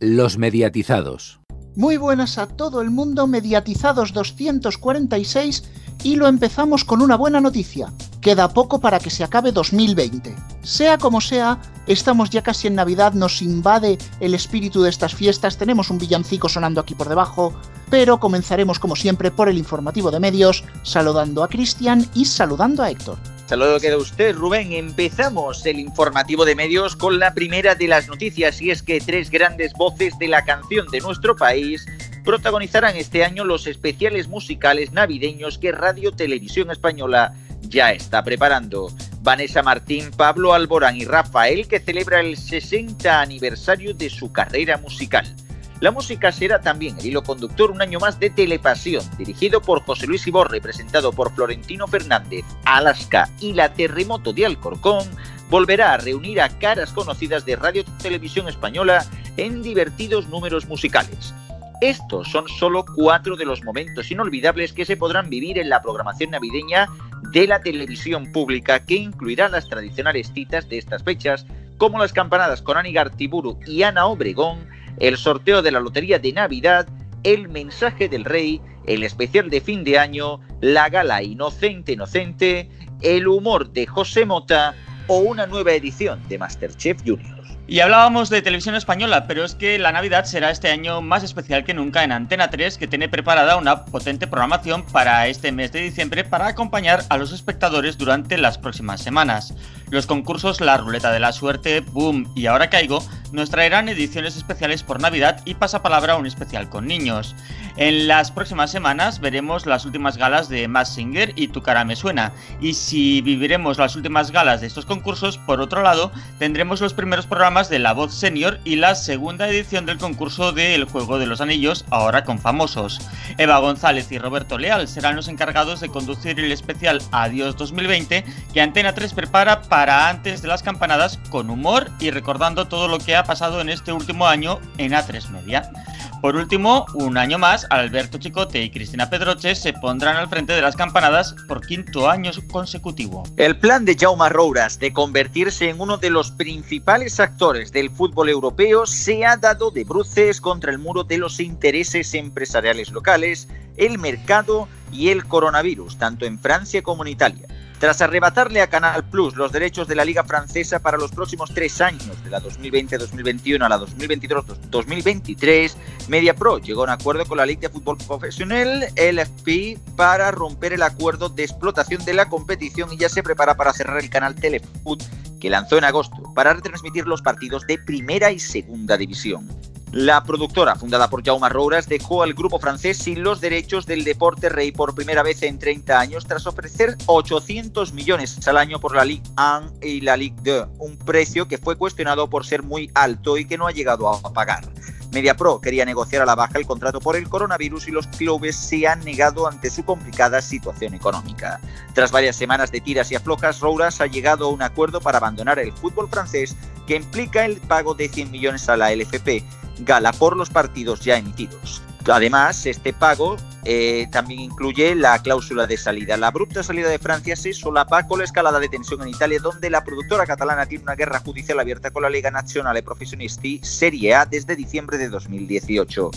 Los mediatizados. Muy buenas a todo el mundo, mediatizados 246 y lo empezamos con una buena noticia. Queda poco para que se acabe 2020. Sea como sea, estamos ya casi en Navidad, nos invade el espíritu de estas fiestas, tenemos un villancico sonando aquí por debajo, pero comenzaremos como siempre por el informativo de medios, saludando a Cristian y saludando a Héctor. Saludo que usted, Rubén. Empezamos el informativo de medios con la primera de las noticias y es que tres grandes voces de la canción de nuestro país protagonizarán este año los especiales musicales navideños que Radio Televisión Española ya está preparando. Vanessa Martín, Pablo Alborán y Rafael que celebra el 60 aniversario de su carrera musical. La música será también el hilo conductor un año más de Telepasión, dirigido por José Luis Iborre, presentado por Florentino Fernández, Alaska y la Terremoto de Alcorcón, volverá a reunir a caras conocidas de Radio Televisión Española en divertidos números musicales. Estos son solo cuatro de los momentos inolvidables que se podrán vivir en la programación navideña de la televisión pública, que incluirá las tradicionales citas de estas fechas, como las campanadas con Anigar Tiburu y Ana Obregón, el sorteo de la Lotería de Navidad, el mensaje del rey, el especial de fin de año, la gala Inocente Inocente, el humor de José Mota o una nueva edición de Masterchef Junior. Y hablábamos de televisión española, pero es que la Navidad será este año más especial que nunca en Antena 3, que tiene preparada una potente programación para este mes de diciembre para acompañar a los espectadores durante las próximas semanas. Los concursos La Ruleta de la Suerte, Boom y Ahora Caigo nos traerán ediciones especiales por Navidad y pasapalabra un especial con niños. En las próximas semanas veremos las últimas galas de Mass Singer y Tu cara me suena. Y si viviremos las últimas galas de estos concursos, por otro lado, tendremos los primeros programas de La Voz Senior y la segunda edición del concurso de El Juego de los Anillos, ahora con famosos. Eva González y Roberto Leal serán los encargados de conducir el especial Adiós 2020 que Antena 3 prepara para antes de las campanadas con humor y recordando todo lo que ha pasado en este último año en A3 Media. Por último, un año más, Alberto Chicote y Cristina Pedroche se pondrán al frente de las campanadas por quinto año consecutivo. El plan de Jaume Rouras de convertirse en uno de los principales actores del fútbol europeo se ha dado de bruces contra el muro de los intereses empresariales locales, el mercado y el coronavirus, tanto en Francia como en Italia. Tras arrebatarle a Canal Plus los derechos de la Liga Francesa para los próximos tres años, de la 2020-2021 a la 2022-2023, MediaPro llegó a un acuerdo con la Liga de Fútbol Profesional, LFP, para romper el acuerdo de explotación de la competición y ya se prepara para cerrar el canal Telefoot que lanzó en agosto para retransmitir los partidos de primera y segunda división. La productora, fundada por Jaume Rouras, dejó al grupo francés sin los derechos del deporte rey por primera vez en 30 años tras ofrecer 800 millones al año por la Ligue 1 y la Ligue 2, un precio que fue cuestionado por ser muy alto y que no ha llegado a pagar. MediaPro quería negociar a la baja el contrato por el coronavirus y los clubes se han negado ante su complicada situación económica. Tras varias semanas de tiras y aflojas, Rouras ha llegado a un acuerdo para abandonar el fútbol francés que implica el pago de 100 millones a la LFP gala por los partidos ya emitidos. Además, este pago eh, también incluye la cláusula de salida. La abrupta salida de Francia se solapa con la escalada de tensión en Italia, donde la productora catalana tiene una guerra judicial abierta con la Liga Nazionale Professionisti Serie A desde diciembre de 2018.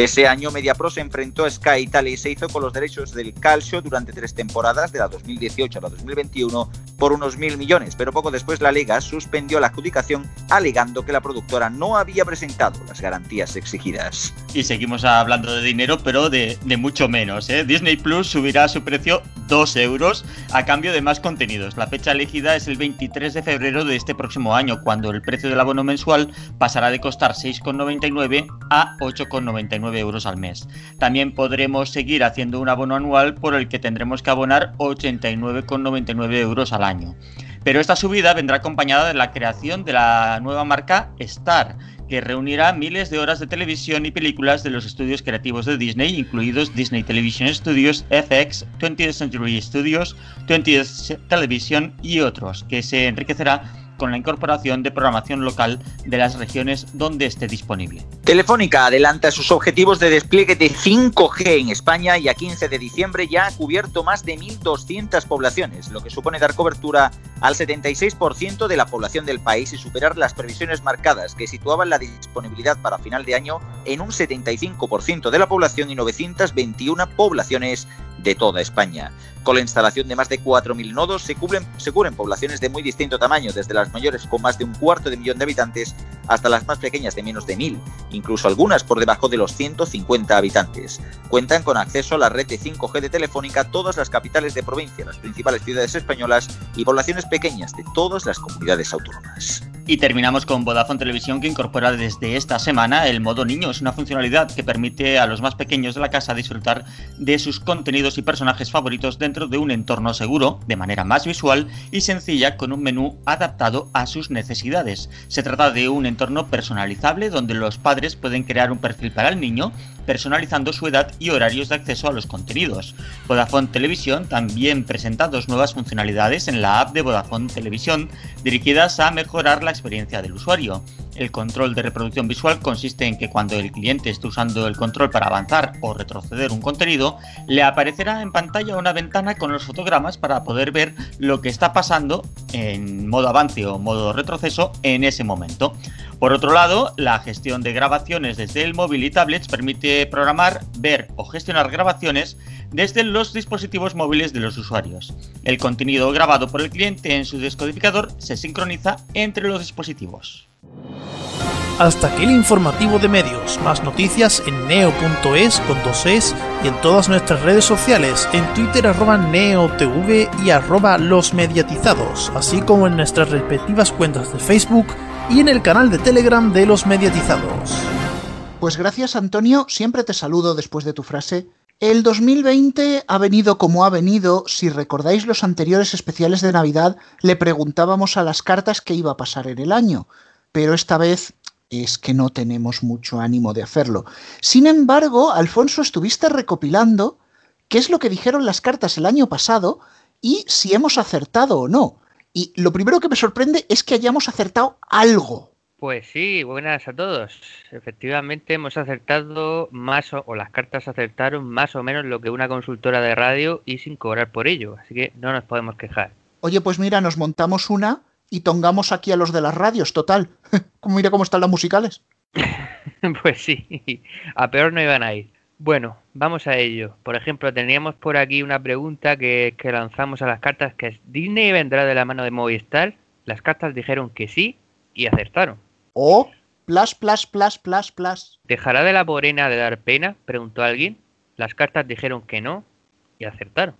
Ese año MediaPro se enfrentó a Sky Italia y se hizo con los derechos del calcio durante tres temporadas, de la 2018 a la 2021, por unos mil millones, pero poco después la Liga suspendió la adjudicación alegando que la productora no había presentado las garantías exigidas. Y seguimos hablando de dinero, pero de, mucho menos. ¿eh? Disney Plus subirá su precio 2 euros a cambio de más contenidos. La fecha elegida es el 23 de febrero de este próximo año, cuando el precio del abono mensual pasará de costar 6,99 a 8,99 euros al mes. También podremos seguir haciendo un abono anual por el que tendremos que abonar 89,99 euros al año. Pero esta subida vendrá acompañada de la creación de la nueva marca Star, que reunirá miles de horas de televisión y películas de los estudios creativos de Disney, incluidos Disney Television Studios, FX, 20th Century Studios, 20th Television y otros, que se enriquecerá con la incorporación de programación local de las regiones donde esté disponible. Telefónica adelanta sus objetivos de despliegue de 5G en España y a 15 de diciembre ya ha cubierto más de 1.200 poblaciones, lo que supone dar cobertura al 76% de la población del país y superar las previsiones marcadas que situaban la disponibilidad para final de año en un 75% de la población y 921 poblaciones de toda España. Con la instalación de más de 4.000 nodos se cubren, se poblaciones de muy distinto tamaño, desde las mayores con más de un cuarto de millón de habitantes hasta las más pequeñas de menos de 1.000, incluso algunas por debajo de los 150 habitantes. Cuentan con acceso a la red de 5G de Telefónica todas las capitales de provincia, las principales ciudades españolas y poblaciones pequeñas de todas las comunidades autónomas. Y terminamos con Vodafone Televisión que incorpora desde esta semana el modo niño. Es una funcionalidad que permite a los más pequeños de la casa disfrutar de sus contenidos y personajes favoritos dentro de un entorno seguro, de manera más visual y sencilla con un menú adaptado a sus necesidades. Se trata de un entorno personalizable donde los padres pueden crear un perfil para el niño personalizando su edad y horarios de acceso a los contenidos. Vodafone Televisión también presenta dos nuevas funcionalidades en la app de Vodafone Televisión dirigidas a mejorar la experiencia del usuario. El control de reproducción visual consiste en que cuando el cliente esté usando el control para avanzar o retroceder un contenido, le aparecerá en pantalla una ventana con los fotogramas para poder ver lo que está pasando en modo avance o modo retroceso en ese momento. Por otro lado, la gestión de grabaciones desde el móvil y tablets permite programar, ver o gestionar grabaciones desde los dispositivos móviles de los usuarios. El contenido grabado por el cliente en su descodificador se sincroniza entre los dispositivos. Hasta aquí el informativo de medios. Más noticias en neo.es con dos es y en todas nuestras redes sociales, en Twitter arroba neotv y arroba los mediatizados, así como en nuestras respectivas cuentas de Facebook y en el canal de Telegram de los mediatizados. Pues gracias Antonio, siempre te saludo después de tu frase. El 2020 ha venido como ha venido, si recordáis los anteriores especiales de Navidad, le preguntábamos a las cartas qué iba a pasar en el año, pero esta vez es que no tenemos mucho ánimo de hacerlo. Sin embargo, Alfonso, estuviste recopilando qué es lo que dijeron las cartas el año pasado y si hemos acertado o no. Y lo primero que me sorprende es que hayamos acertado algo. Pues sí, buenas a todos. Efectivamente hemos acertado más o, o, las cartas acertaron más o menos lo que una consultora de radio y sin cobrar por ello, así que no nos podemos quejar. Oye, pues mira, nos montamos una y tongamos aquí a los de las radios, total. mira cómo están las musicales. pues sí, a peor no iban a ir. Bueno, vamos a ello. Por ejemplo, teníamos por aquí una pregunta que, que lanzamos a las cartas, que es ¿Disney vendrá de la mano de Movistar? Las cartas dijeron que sí y acertaron. Oh, plus, plus, plus, plus, plus. ¿Dejará de la morena de dar pena? Preguntó alguien. Las cartas dijeron que no y acertaron.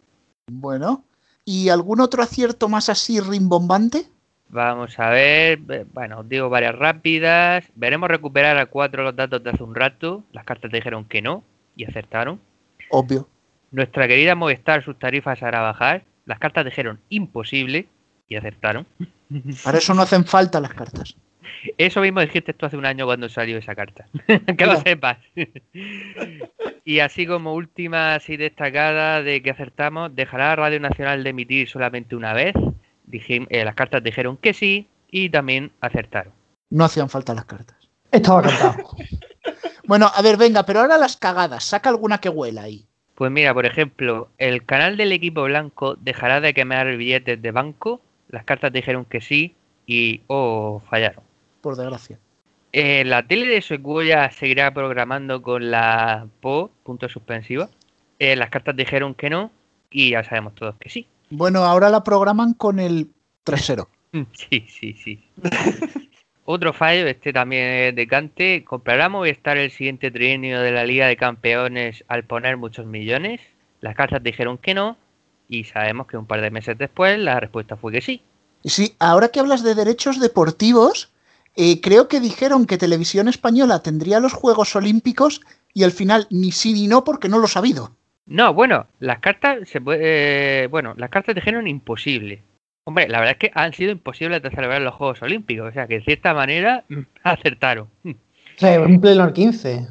Bueno, ¿y algún otro acierto más así rimbombante? Vamos a ver, bueno, os digo varias rápidas. Veremos recuperar a cuatro los datos de hace un rato. Las cartas dijeron que no y acertaron. Obvio. Nuestra querida Movistar, sus tarifas hará bajar. Las cartas dijeron imposible y acertaron. Para eso no hacen falta las cartas. Eso mismo dijiste tú hace un año cuando salió esa carta. que lo sepas. y así como última así destacada de que acertamos, ¿dejará Radio Nacional de emitir solamente una vez? Dije, eh, las cartas dijeron que sí y también acertaron. No hacían falta las cartas. Estaba cantado. Bueno, a ver, venga, pero ahora las cagadas. Saca alguna que huela ahí. Pues mira, por ejemplo, el canal del equipo blanco dejará de quemar billetes de banco. Las cartas dijeron que sí y oh, fallaron. Por desgracia. Eh, la tele de Secuoya seguirá programando con la PO, punto suspensiva. Eh, las cartas dijeron que no y ya sabemos todos que sí. Bueno, ahora la programan con el 3-0. sí, sí, sí. Otro fallo, este también es de Cante. ¿Comprará Movistar el siguiente trienio de la Liga de Campeones al poner muchos millones? Las cartas dijeron que no y sabemos que un par de meses después la respuesta fue que sí. Sí, ahora que hablas de derechos deportivos, eh, creo que dijeron que Televisión Española tendría los Juegos Olímpicos y al final ni sí ni no porque no lo ha sabido. No, bueno, las cartas se puede, eh, bueno, las cartas dijeron imposible. Hombre, la verdad es que han sido imposibles de celebrar los Juegos Olímpicos, o sea que de cierta manera acertaron. Sí, un pleno 15.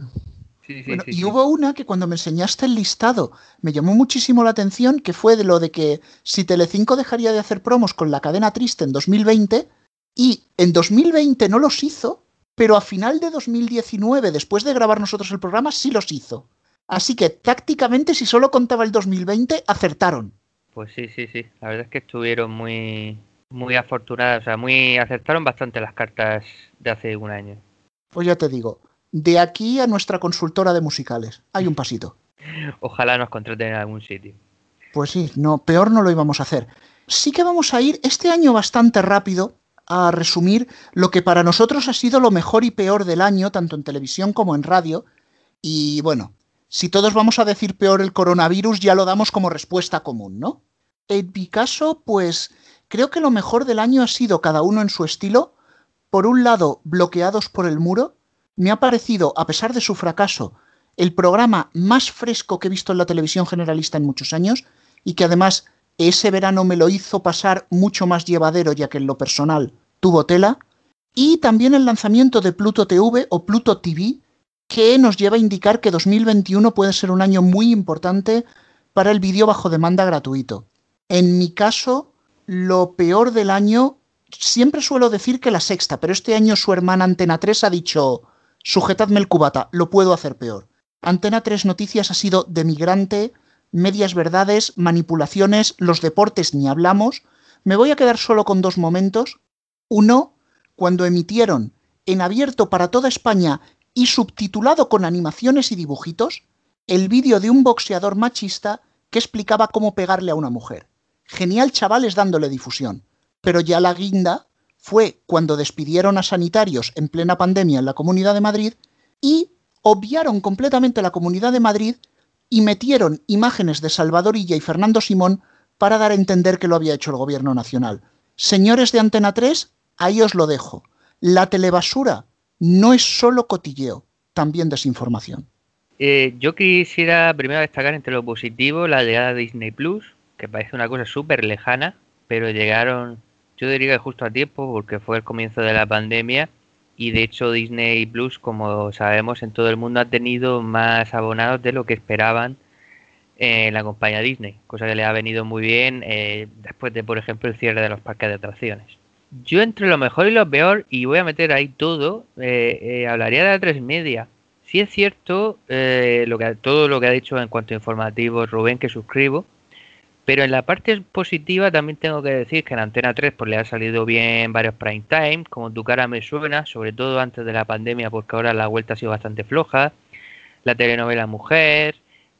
Sí, sí, bueno, sí, y hubo una que cuando me enseñaste el listado me llamó muchísimo la atención, que fue de lo de que si Telecinco dejaría de hacer promos con la cadena triste en 2020 y en 2020 no los hizo, pero a final de 2019, después de grabar nosotros el programa, sí los hizo. Así que tácticamente, si solo contaba el 2020, acertaron. Pues sí, sí, sí. La verdad es que estuvieron muy, muy afortunadas. O sea, muy acertaron bastante las cartas de hace un año. Pues ya te digo, de aquí a nuestra consultora de musicales. Hay un pasito. Ojalá nos contraten en algún sitio. Pues sí, no, peor no lo íbamos a hacer. Sí que vamos a ir este año bastante rápido a resumir lo que para nosotros ha sido lo mejor y peor del año, tanto en televisión como en radio. Y bueno, si todos vamos a decir peor el coronavirus, ya lo damos como respuesta común, ¿no? En mi caso, pues creo que lo mejor del año ha sido cada uno en su estilo. Por un lado, bloqueados por el muro. Me ha parecido, a pesar de su fracaso, el programa más fresco que he visto en la televisión generalista en muchos años y que además ese verano me lo hizo pasar mucho más llevadero ya que en lo personal tuvo tela. Y también el lanzamiento de Pluto TV o Pluto TV, que nos lleva a indicar que 2021 puede ser un año muy importante para el vídeo bajo demanda gratuito. En mi caso, lo peor del año, siempre suelo decir que la sexta, pero este año su hermana Antena 3 ha dicho, sujetadme el cubata, lo puedo hacer peor. Antena 3 Noticias ha sido de migrante, medias verdades, manipulaciones, los deportes ni hablamos. Me voy a quedar solo con dos momentos. Uno, cuando emitieron en abierto para toda España y subtitulado con animaciones y dibujitos, el vídeo de un boxeador machista que explicaba cómo pegarle a una mujer. Genial chavales dándole difusión. Pero ya la guinda fue cuando despidieron a sanitarios en plena pandemia en la Comunidad de Madrid y obviaron completamente la Comunidad de Madrid y metieron imágenes de Salvador Illa y Fernando Simón para dar a entender que lo había hecho el gobierno nacional. Señores de Antena 3, ahí os lo dejo. La telebasura no es solo cotilleo, también desinformación. Eh, yo quisiera primero destacar entre lo positivo la llegada de Disney Plus, que parece una cosa súper lejana, pero llegaron, yo diría que justo a tiempo, porque fue el comienzo de la pandemia. Y de hecho Disney Plus, como sabemos, en todo el mundo ha tenido más abonados de lo que esperaban en la compañía Disney, cosa que le ha venido muy bien eh, después de, por ejemplo, el cierre de los parques de atracciones. Yo entre lo mejor y lo peor, y voy a meter ahí todo, eh, eh, hablaría de la tres media. Sí es cierto lo que, todo lo que ha dicho en cuanto a informativo Rubén, que suscribo, pero en la parte positiva también tengo que decir que en Antena 3 pues, le ha salido bien varios prime time, como Tu cara me suena, sobre todo antes de la pandemia, porque ahora la vuelta ha sido bastante floja. La telenovela Mujer,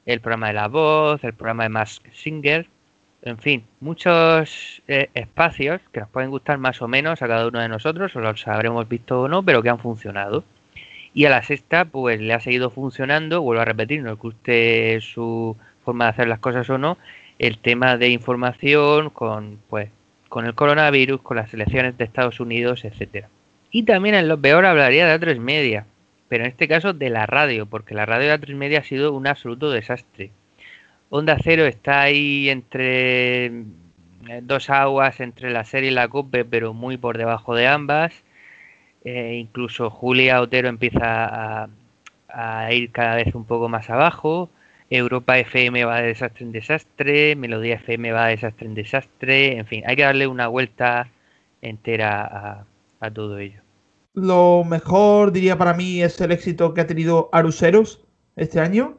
el programa de La Voz, el programa de Mask Singer, en fin, muchos eh, espacios que nos pueden gustar más o menos a cada uno de nosotros, o los habremos visto o no, pero que han funcionado. Y a la sexta, pues le ha seguido funcionando, vuelvo a repetir, no guste su forma de hacer las cosas o no, el tema de información con pues con el coronavirus, con las elecciones de Estados Unidos, etcétera. Y también en lo peor hablaría de A3 Media, pero en este caso de la radio, porque la radio de A3 Media ha sido un absoluto desastre. Onda Cero está ahí entre eh, dos aguas entre la serie y la COPE, pero muy por debajo de ambas. Eh, incluso Julia Otero empieza a, a, ir cada vez un poco más abajo. Europa FM va de desastre en desastre, Melodía FM va de desastre en desastre, en fin, hay que darle una vuelta entera a, todo ello. Lo mejor, diría para mí, es el éxito que ha tenido Aruseros este año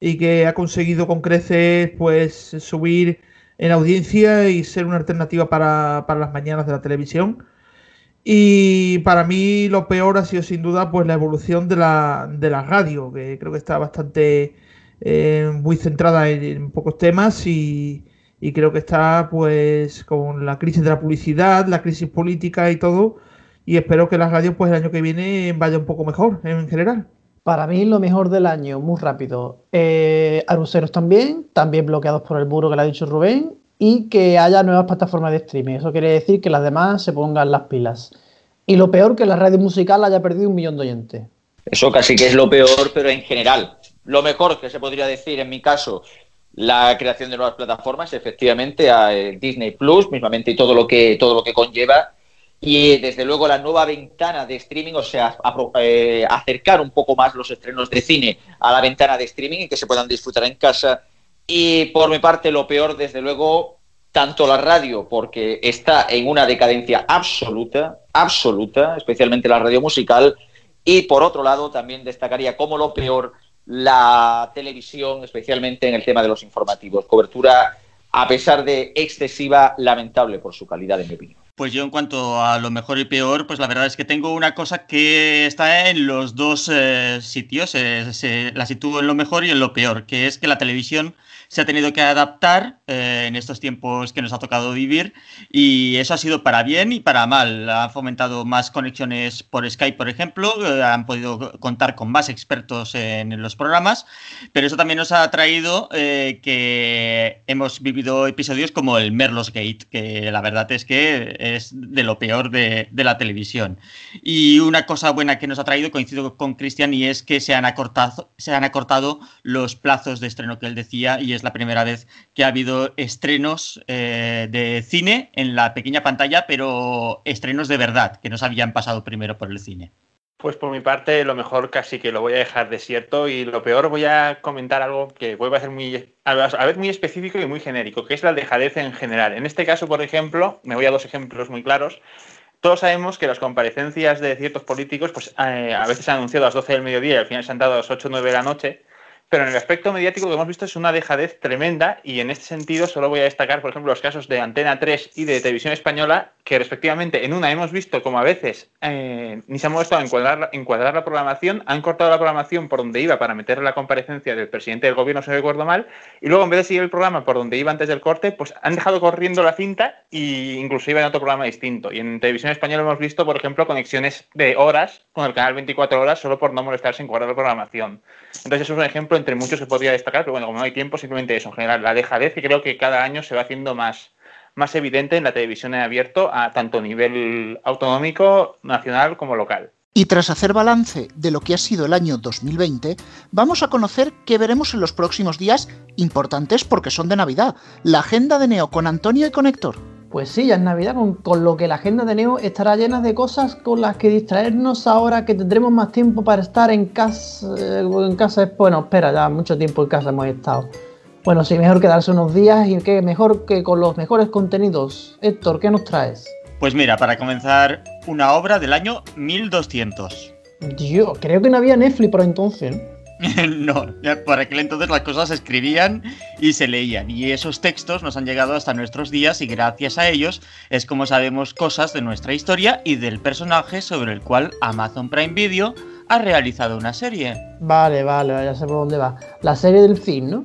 y que ha conseguido con creces pues subir en audiencia y ser una alternativa para, para las mañanas de la televisión. Y para mí lo peor ha sido sin duda pues la evolución de la, de la radio, que creo que está bastante eh, muy centrada en, pocos temas y, creo que está pues con la crisis de la publicidad, la crisis política y todo y espero que las radios pues el año que viene vaya un poco mejor en general. Para mí lo mejor del año, muy rápido, eh, Aruseros también, también bloqueados por el muro que le ha dicho Rubén y que haya nuevas plataformas de streaming. Eso quiere decir que las demás se pongan las pilas. Y lo peor, que la radio musical haya perdido un millón de oyentes. Eso casi que es lo peor, pero en general. Lo mejor que se podría decir en mi caso, la creación de nuevas plataformas, efectivamente, a eh, Disney Plus, mismamente, y todo lo que, todo lo que conlleva. Y desde luego la nueva ventana de streaming, o sea, eh, acercar un poco más los estrenos de cine a la ventana de streaming y que se puedan disfrutar en casa. Y por mi parte, lo peor, desde luego, tanto la radio, porque está en una decadencia absoluta, absoluta, especialmente la radio musical, Y por otro lado, también destacaría como lo peor la televisión, especialmente en el tema de los informativos. Cobertura, a pesar de excesiva, lamentable por su calidad, en mi opinión. Pues yo en cuanto a lo mejor y peor, pues la verdad es que tengo una cosa que está en los dos eh, sitios, eh, se, la sitúo en lo mejor y en lo peor, que es que la televisión se ha tenido que adaptar eh, en estos tiempos que nos ha tocado vivir y eso ha sido para bien y para mal. Ha fomentado más conexiones por Skype, por ejemplo, eh, han podido contar con más expertos en, los programas, pero eso también nos ha traído eh, que hemos vivido episodios como el Merlos Gate, que la verdad es que es de lo peor de, de la televisión. Y una cosa buena que nos ha traído, coincido con Cristian, y es que se han, acortado, se han acortado los plazos de estreno que él decía y es la primera vez que ha habido estrenos eh, de cine en la pequeña pantalla, pero estrenos de verdad, que nos habían pasado primero por el cine. Pues por mi parte, lo mejor casi que lo voy a dejar desierto y lo peor voy a comentar algo que vuelve a ser muy, a vez muy específico y muy genérico, que es la dejadez en general. En este caso, por ejemplo, me voy a dos ejemplos muy claros. Todos sabemos que las comparecencias de ciertos políticos pues, eh, a veces se han anunciado a las 12 del mediodía y al final se han dado a las 8 o 9 de la noche pero en el aspecto mediático lo que hemos visto es una dejadez tremenda y en este sentido solo voy a destacar, por ejemplo, los casos de Antena 3 y de Televisión Española, que respectivamente en una hemos visto como a veces eh, ni se ha molestado en encuadrar, encuadrar, la programación, han cortado la programación por donde iba para meter la comparecencia del presidente del gobierno, si no recuerdo mal, y luego en vez de seguir el programa por donde iba antes del corte, pues han dejado corriendo la cinta e incluso iba en otro programa distinto. Y en Televisión Española hemos visto, por ejemplo, conexiones de horas con el canal 24 horas solo por no molestarse en guardar la programación. Entonces, eso es un ejemplo entre muchos que podría destacar, pero bueno, como no hay tiempo, simplemente eso, en general, la dejadez que creo que cada año se va haciendo más, más evidente en la televisión en abierto, a tanto nivel autonómico, nacional como local. Y tras hacer balance de lo que ha sido el año 2020, vamos a conocer qué veremos en los próximos días importantes porque son de Navidad. La agenda de Neo con Antonio y con Héctor. Pues sí, ya es Navidad, con, lo que la agenda de Neo estará llena de cosas con las que distraernos ahora que tendremos más tiempo para estar en casa. Eh, en casa, bueno, espera, ya mucho tiempo en casa hemos estado. Bueno, sí, mejor quedarse unos días y que mejor que con los mejores contenidos. Héctor, ¿qué nos traes? Pues mira, para comenzar, una obra del año 1200. Dios, creo que no había Netflix por entonces. no, por aquel entonces las cosas se escribían y se leían. Y esos textos nos han llegado hasta nuestros días y gracias a ellos es como sabemos cosas de nuestra historia y del personaje sobre el cual Amazon Prime Video ha realizado una serie. Vale, vale, ya sé por dónde va. La serie del fin, ¿no?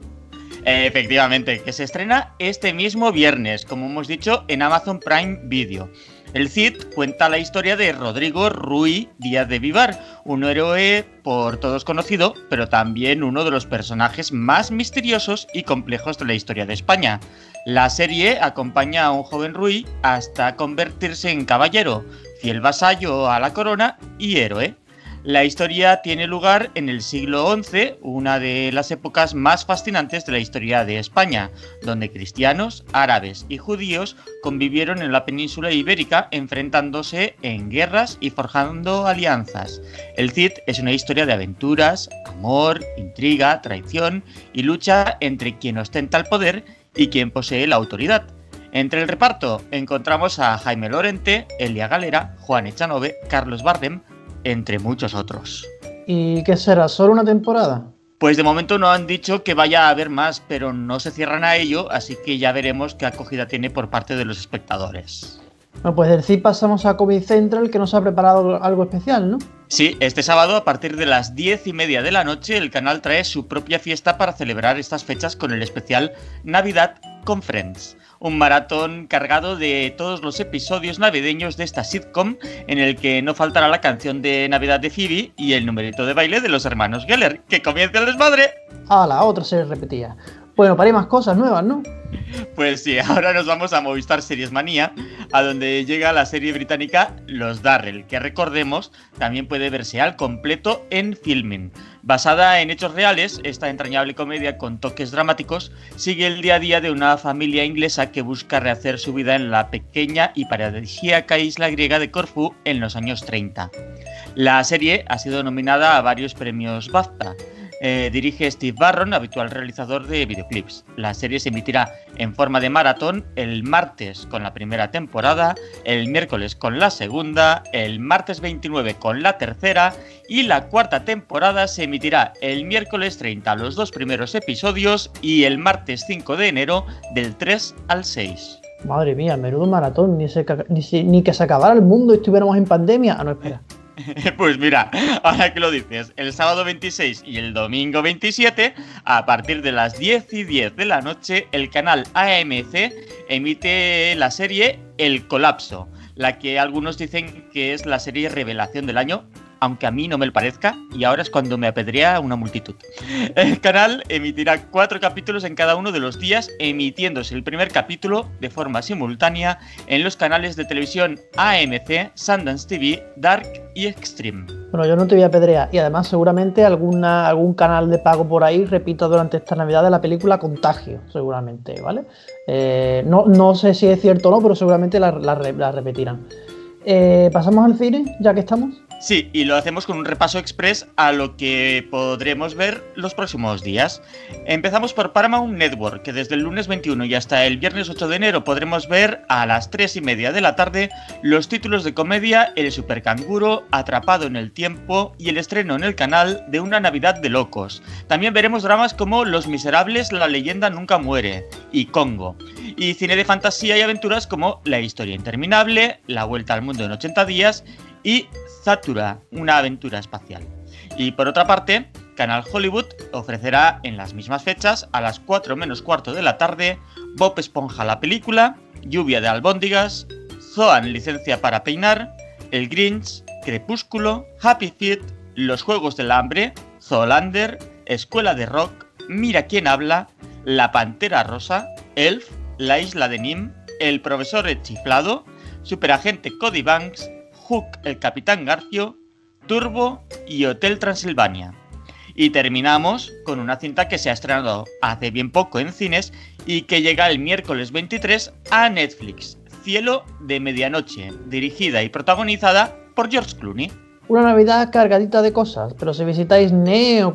Efectivamente, que se estrena este mismo viernes, como hemos dicho, en Amazon Prime Video. El Cid cuenta la historia de Rodrigo Ruy Díaz de Vivar, un héroe por todos conocido, pero también uno de los personajes más misteriosos y complejos de la historia de España. La serie acompaña a un joven Ruy hasta convertirse en caballero, fiel vasallo a la corona y héroe. La historia tiene lugar en el siglo XI, una de las épocas más fascinantes de la historia de España, donde cristianos, árabes y judíos convivieron en la península ibérica enfrentándose en guerras y forjando alianzas. El Cid es una historia de aventuras, amor, intriga, traición y lucha entre quien ostenta el poder y quien posee la autoridad. Entre el reparto encontramos a Jaime Lorente, Elia Galera, Juan Echanove, Carlos Bardem, entre muchos otros. ¿Y qué será? ¿Solo una temporada? Pues de momento no han dicho que vaya a haber más, pero no se cierran a ello, así que ya veremos qué acogida tiene por parte de los espectadores. Bueno, pues del CIP pasamos a Comic Central, que nos ha preparado algo especial, ¿no? Sí, este sábado a partir de las diez y media de la noche el canal trae su propia fiesta para celebrar estas fechas con el especial Navidad con Friends un maratón cargado de todos los episodios navideños de esta sitcom, en el que no faltará la canción de Navidad de Phoebe y el numerito de baile de los hermanos Geller. ¡Que comience el desmadre! Ah, la otra se repetía. Bueno, para más cosas nuevas, ¿no? Pues sí, ahora nos vamos a Movistar Series Manía, a donde llega la serie británica Los Darrell, que recordemos también puede verse al completo en Filming. Basada en hechos reales, esta entrañable comedia con toques dramáticos sigue el día a día de una familia inglesa que busca rehacer su vida en la pequeña y paradisíaca isla griega de Corfú en los años 30. La serie ha sido nominada a varios premios BAFTA eh, dirige Steve Barron, habitual realizador de videoclips. La serie se emitirá en forma de maratón el martes con la primera temporada, el miércoles con la segunda, el martes 29 con la tercera y la cuarta temporada se emitirá el miércoles 30 los dos primeros episodios y el martes 5 de enero del 3 al 6. Madre mía, menudo maratón, ni, ni, ni que se acabara el mundo y estuviéramos en pandemia. Ah, no, espera. Pues mira, ahora que lo dices, el sábado 26 y el domingo 27, a partir de las 10 y 10 de la noche, el canal AMC emite la serie El Colapso, la que algunos dicen que es la serie revelación del año, aunque a mí no me lo parezca, y ahora es cuando me apedrea una multitud. El canal emitirá cuatro capítulos en cada uno de los días, emitiéndose el primer capítulo de forma simultánea en los canales de televisión AMC, Sundance TV, Dark y Extreme. Bueno, yo no te voy a apedrear, y además seguramente alguna, algún canal de pago por ahí repita durante esta Navidad la película Contagio, seguramente, ¿vale? Eh, no, no, sé si es cierto o no, pero seguramente la, la, repetirán. Eh, ¿Pasamos al cine, ya que estamos? Sí, y lo hacemos con un repaso express a lo que podremos ver los próximos días. Empezamos por Paramount Network, que desde el lunes 21 y hasta el viernes 8 de enero podremos ver a las 3 y media de la tarde los títulos de comedia El Supercanguro, Atrapado en el Tiempo y el estreno en el canal de Una Navidad de Locos. También veremos dramas como Los Miserables, La Leyenda Nunca Muere y Congo. Y cine de fantasía y aventuras como La Historia Interminable, La Vuelta al Mundo en 80 días y Una aventura espacial. Y por otra parte, Canal Hollywood ofrecerá en las mismas fechas, a las 4 menos cuarto de la tarde, Bob Esponja la película, Lluvia de albóndigas, Zoan licencia para peinar, El Grinch, Crepúsculo, Happy Feet, Los Juegos del Hambre, Zoolander, Escuela de Rock, Mira quién habla, La Pantera Rosa, Elf, La Isla de Nim, El Profesor Chiflado, Superagente Cody Banks, Hook, el Capitán Garcio, Turbo y Hotel Transilvania. Y terminamos con una cinta que se ha estrenado hace bien poco en cines y que llega el miércoles 23 a Netflix, Cielo de Medianoche, dirigida y protagonizada por George Clooney. Una Navidad cargadita de cosas, pero si visitáis neo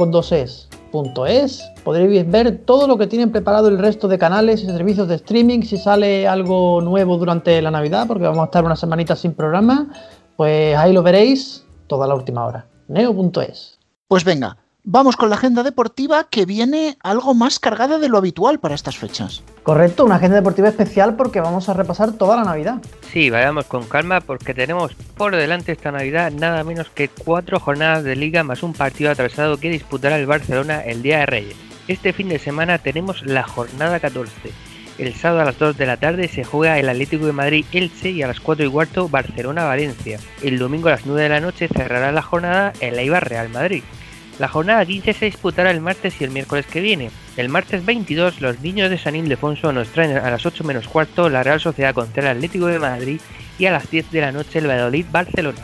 podréis ver todo lo que tienen preparado el resto de canales y servicios de streaming si sale algo nuevo durante la Navidad, porque vamos a estar una semanita sin programa, pues ahí lo veréis toda la última hora. Neo.es. Pues venga, vamos con la agenda deportiva que viene algo más cargada de lo habitual para estas fechas. Correcto, una agenda deportiva especial porque vamos a repasar toda la Navidad. Sí, vayamos con calma porque tenemos por delante esta Navidad nada menos que cuatro jornadas de liga más un partido atrasado que disputará el Barcelona el día de Reyes. Este fin de semana tenemos la jornada 14 el sábado a las 2 de la tarde se juega el Atlético de Madrid Elche y a las 4 y cuarto Barcelona Valencia. El domingo a las 9 de la noche cerrará la jornada el Eibar Real Madrid. La jornada 15 se disputará el martes y el miércoles que viene. El martes 22 los niños de San Ildefonso nos traen a las 8 menos cuarto la Real Sociedad contra el Atlético de Madrid y a las 10 de la noche el Valladolid Barcelona.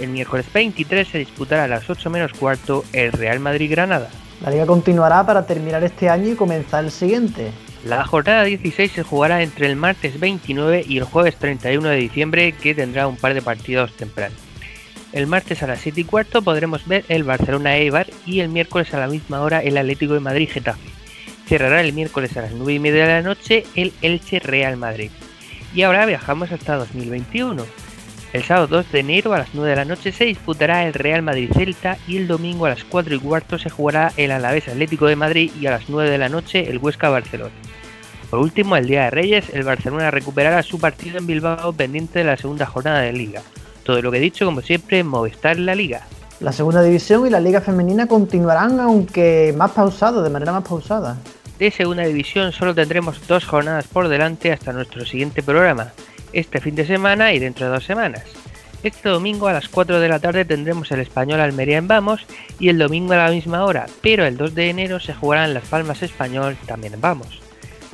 El miércoles 23 se disputará a las 8 menos cuarto el Real Madrid Granada. La liga continuará para terminar este año y comenzar el siguiente. La jornada 16 se jugará entre el martes 29 y el jueves 31 de diciembre, que tendrá un par de partidos tempranos. El martes a las 7 y cuarto podremos ver el Barcelona Eibar y el miércoles a la misma hora el Atlético de Madrid Getafe. Cerrará el miércoles a las 9 y media de la noche el Elche Real Madrid. Y ahora viajamos hasta 2021. El sábado 2 de enero a las 9 de la noche se disputará el Real Madrid Celta y el domingo a las 4 y cuarto se jugará el Alavés Atlético de Madrid y a las 9 de la noche el Huesca Barcelona. Por último, el día de Reyes, el Barcelona recuperará su partido en Bilbao pendiente de la segunda jornada de Liga. Todo lo que he dicho, como siempre, Movistar en la Liga. La segunda división y la Liga Femenina continuarán, aunque más pausado, de manera más pausada. De segunda división solo tendremos dos jornadas por delante hasta nuestro siguiente programa este fin de semana y dentro de dos semanas. Este domingo a las 4 de la tarde tendremos el español Almería en Vamos y el domingo a la misma hora, pero el 2 de enero se jugarán Las Palmas Español también en Vamos.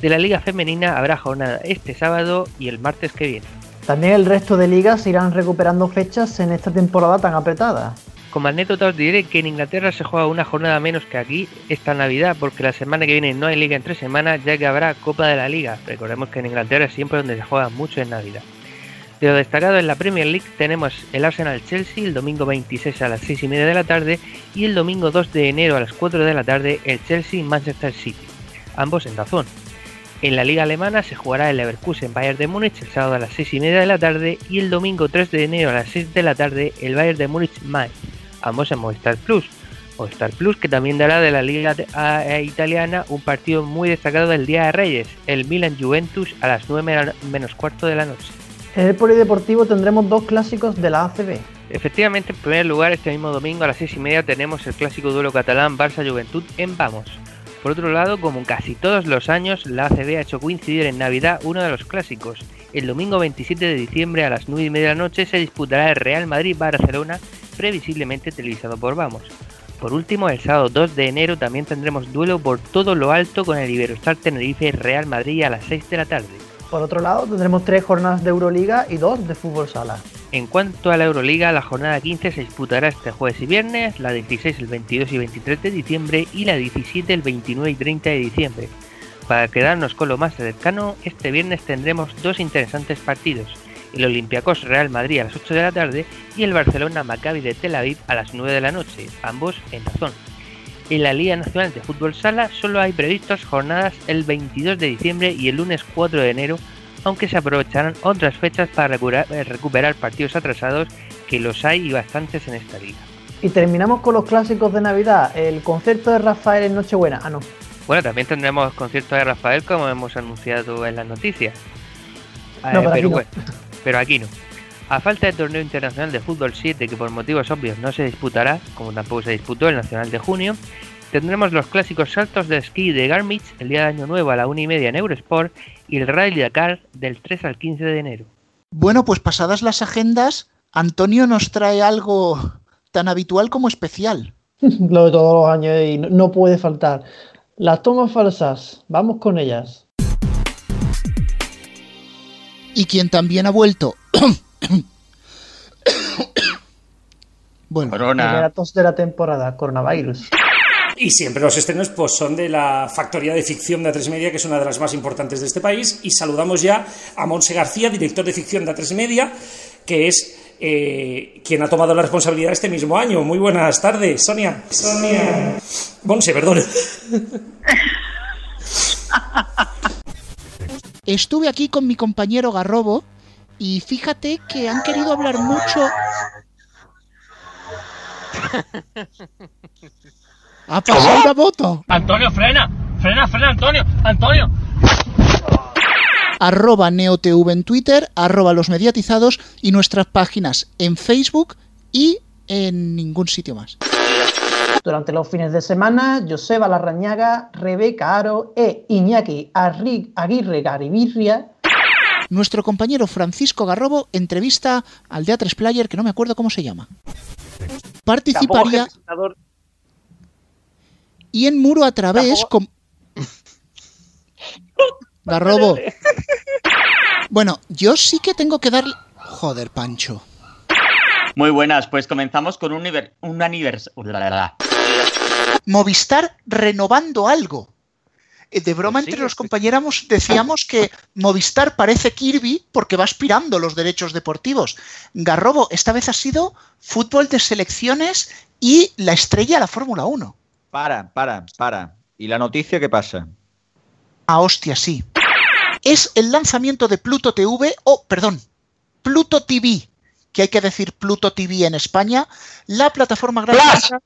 De la Liga Femenina habrá jornada este sábado y el martes que viene. También el resto de ligas irán recuperando fechas en esta temporada tan apretada. Como anécdota os diré que en Inglaterra se juega una jornada menos que aquí esta Navidad, porque la semana que viene no hay liga en tres semanas, ya que habrá Copa de la Liga. Recordemos que en Inglaterra es siempre donde se juega mucho en Navidad. De lo destacado en la Premier League tenemos el Arsenal Chelsea el domingo 26 a las 6 y media de la tarde y el domingo 2 de enero a las 4 de la tarde el Chelsea Manchester City, ambos en Dazón. En la liga alemana se jugará el Leverkusen Bayern de Múnich el sábado a las 6 y media de la tarde y el domingo 3 de enero a las 6 de la tarde el Bayern de Múnich Mainz, ambos en Movistar Plus. Movistar Plus que también dará de la liga italiana un partido muy destacado del Día de Reyes, el Milan Juventus a las 9 menos cuarto de la noche. En el polideportivo tendremos dos clásicos de la ACB. Efectivamente, en primer lugar, este mismo domingo a las 6 y media tenemos el clásico duelo catalán Barça-Juventud en Vamos. Por otro lado, como casi todos los años, la ACB ha hecho coincidir en Navidad uno de los clásicos. El domingo 27 de diciembre a las 9 y media de la noche se disputará el Real Madrid-Barcelona, previsiblemente televisado por Vamos. Por último, el sábado 2 de enero también tendremos duelo por todo lo alto con el Iberostar Tenerife Real Madrid a las 6 de la tarde. Por otro lado, tendremos tres jornadas de Euroliga y dos de fútbol sala. En cuanto a la Euroliga, la jornada 15 se disputará este jueves y viernes, la 16 el 22 y 23 de diciembre y la 17 el 29 y 30 de diciembre. Para quedarnos con lo más cercano, este viernes tendremos dos interesantes partidos, el Olympiacos Real Madrid a las 8 de la tarde y el Barcelona Maccabi de Tel Aviv a las 9 de la noche, ambos en Tazón. En la Liga Nacional de Fútbol Sala solo hay previstas jornadas el 22 de diciembre y el lunes 4 de enero, aunque se aprovecharán otras fechas para eh, recuperar partidos atrasados, que los hay y bastantes en esta liga. Y terminamos con los clásicos de Navidad, el concierto de Rafael en Nochebuena. Ah, no. Bueno, también tendremos concierto de Rafael como hemos anunciado en las noticias. No, pero, aquí pero aquí no. A falta de torneo internacional de fútbol 7 que por motivos obvios no se disputará, como tampoco se disputó el nacional de junio, tendremos los clásicos saltos de esquí de Garmisch el día de Año Nuevo a la 1 y media en Eurosport y el Rally Dakar del 3 al 15 de enero. Bueno, pues pasadas las agendas, Antonio nos trae algo tan habitual como especial. Lo de todos los años y no puede faltar. Las tomas falsas, vamos con ellas. Y quien también ha vuelto bueno, Corona. tos de la temporada, coronavirus. Y siempre los estrenos pues, son de la factoría de ficción de A3 Media, que es una de las más importantes de este país. Y saludamos ya a Monse García, director de ficción de A3 Media, que es eh, quien ha tomado la responsabilidad este mismo año. Muy buenas tardes, Sonia. Sonia. Monse, perdón. Estuve aquí con mi compañero Garrobo y fíjate que han querido hablar mucho. ¡Ha pasado la moto! ¡Antonio, frena! ¡Frena, frena, Antonio! ¡Antonio! Arroba NeoTV en Twitter, arroba los mediatizados y nuestras páginas en Facebook y en ningún sitio más. Durante los fines de semana, Joseba Larrañaga, Rebeca Aro e Iñaki Aguirre Garibirria nuestro compañero Francisco Garrobo entrevista al de A3 Player, que no me acuerdo cómo se llama. Participaría. Y en Muro a través. Con... Garrobo. Bueno, yo sí que tengo que darle. Joder, Pancho. Muy buenas, pues comenzamos con un, un aniversario. Movistar renovando algo. Eh, de broma pues entre los compañeros decíamos que Movistar parece Kirby porque va aspirando los derechos deportivos. Garrobo, esta vez ha sido fútbol de selecciones y la estrella la Fórmula 1. Para, para, para. ¿Y la noticia qué pasa? Ah, hostia, sí. Es el lanzamiento de Pluto TV, o, perdón, Pluto TV, que hay que decir Pluto TV en España, la plataforma gratuita.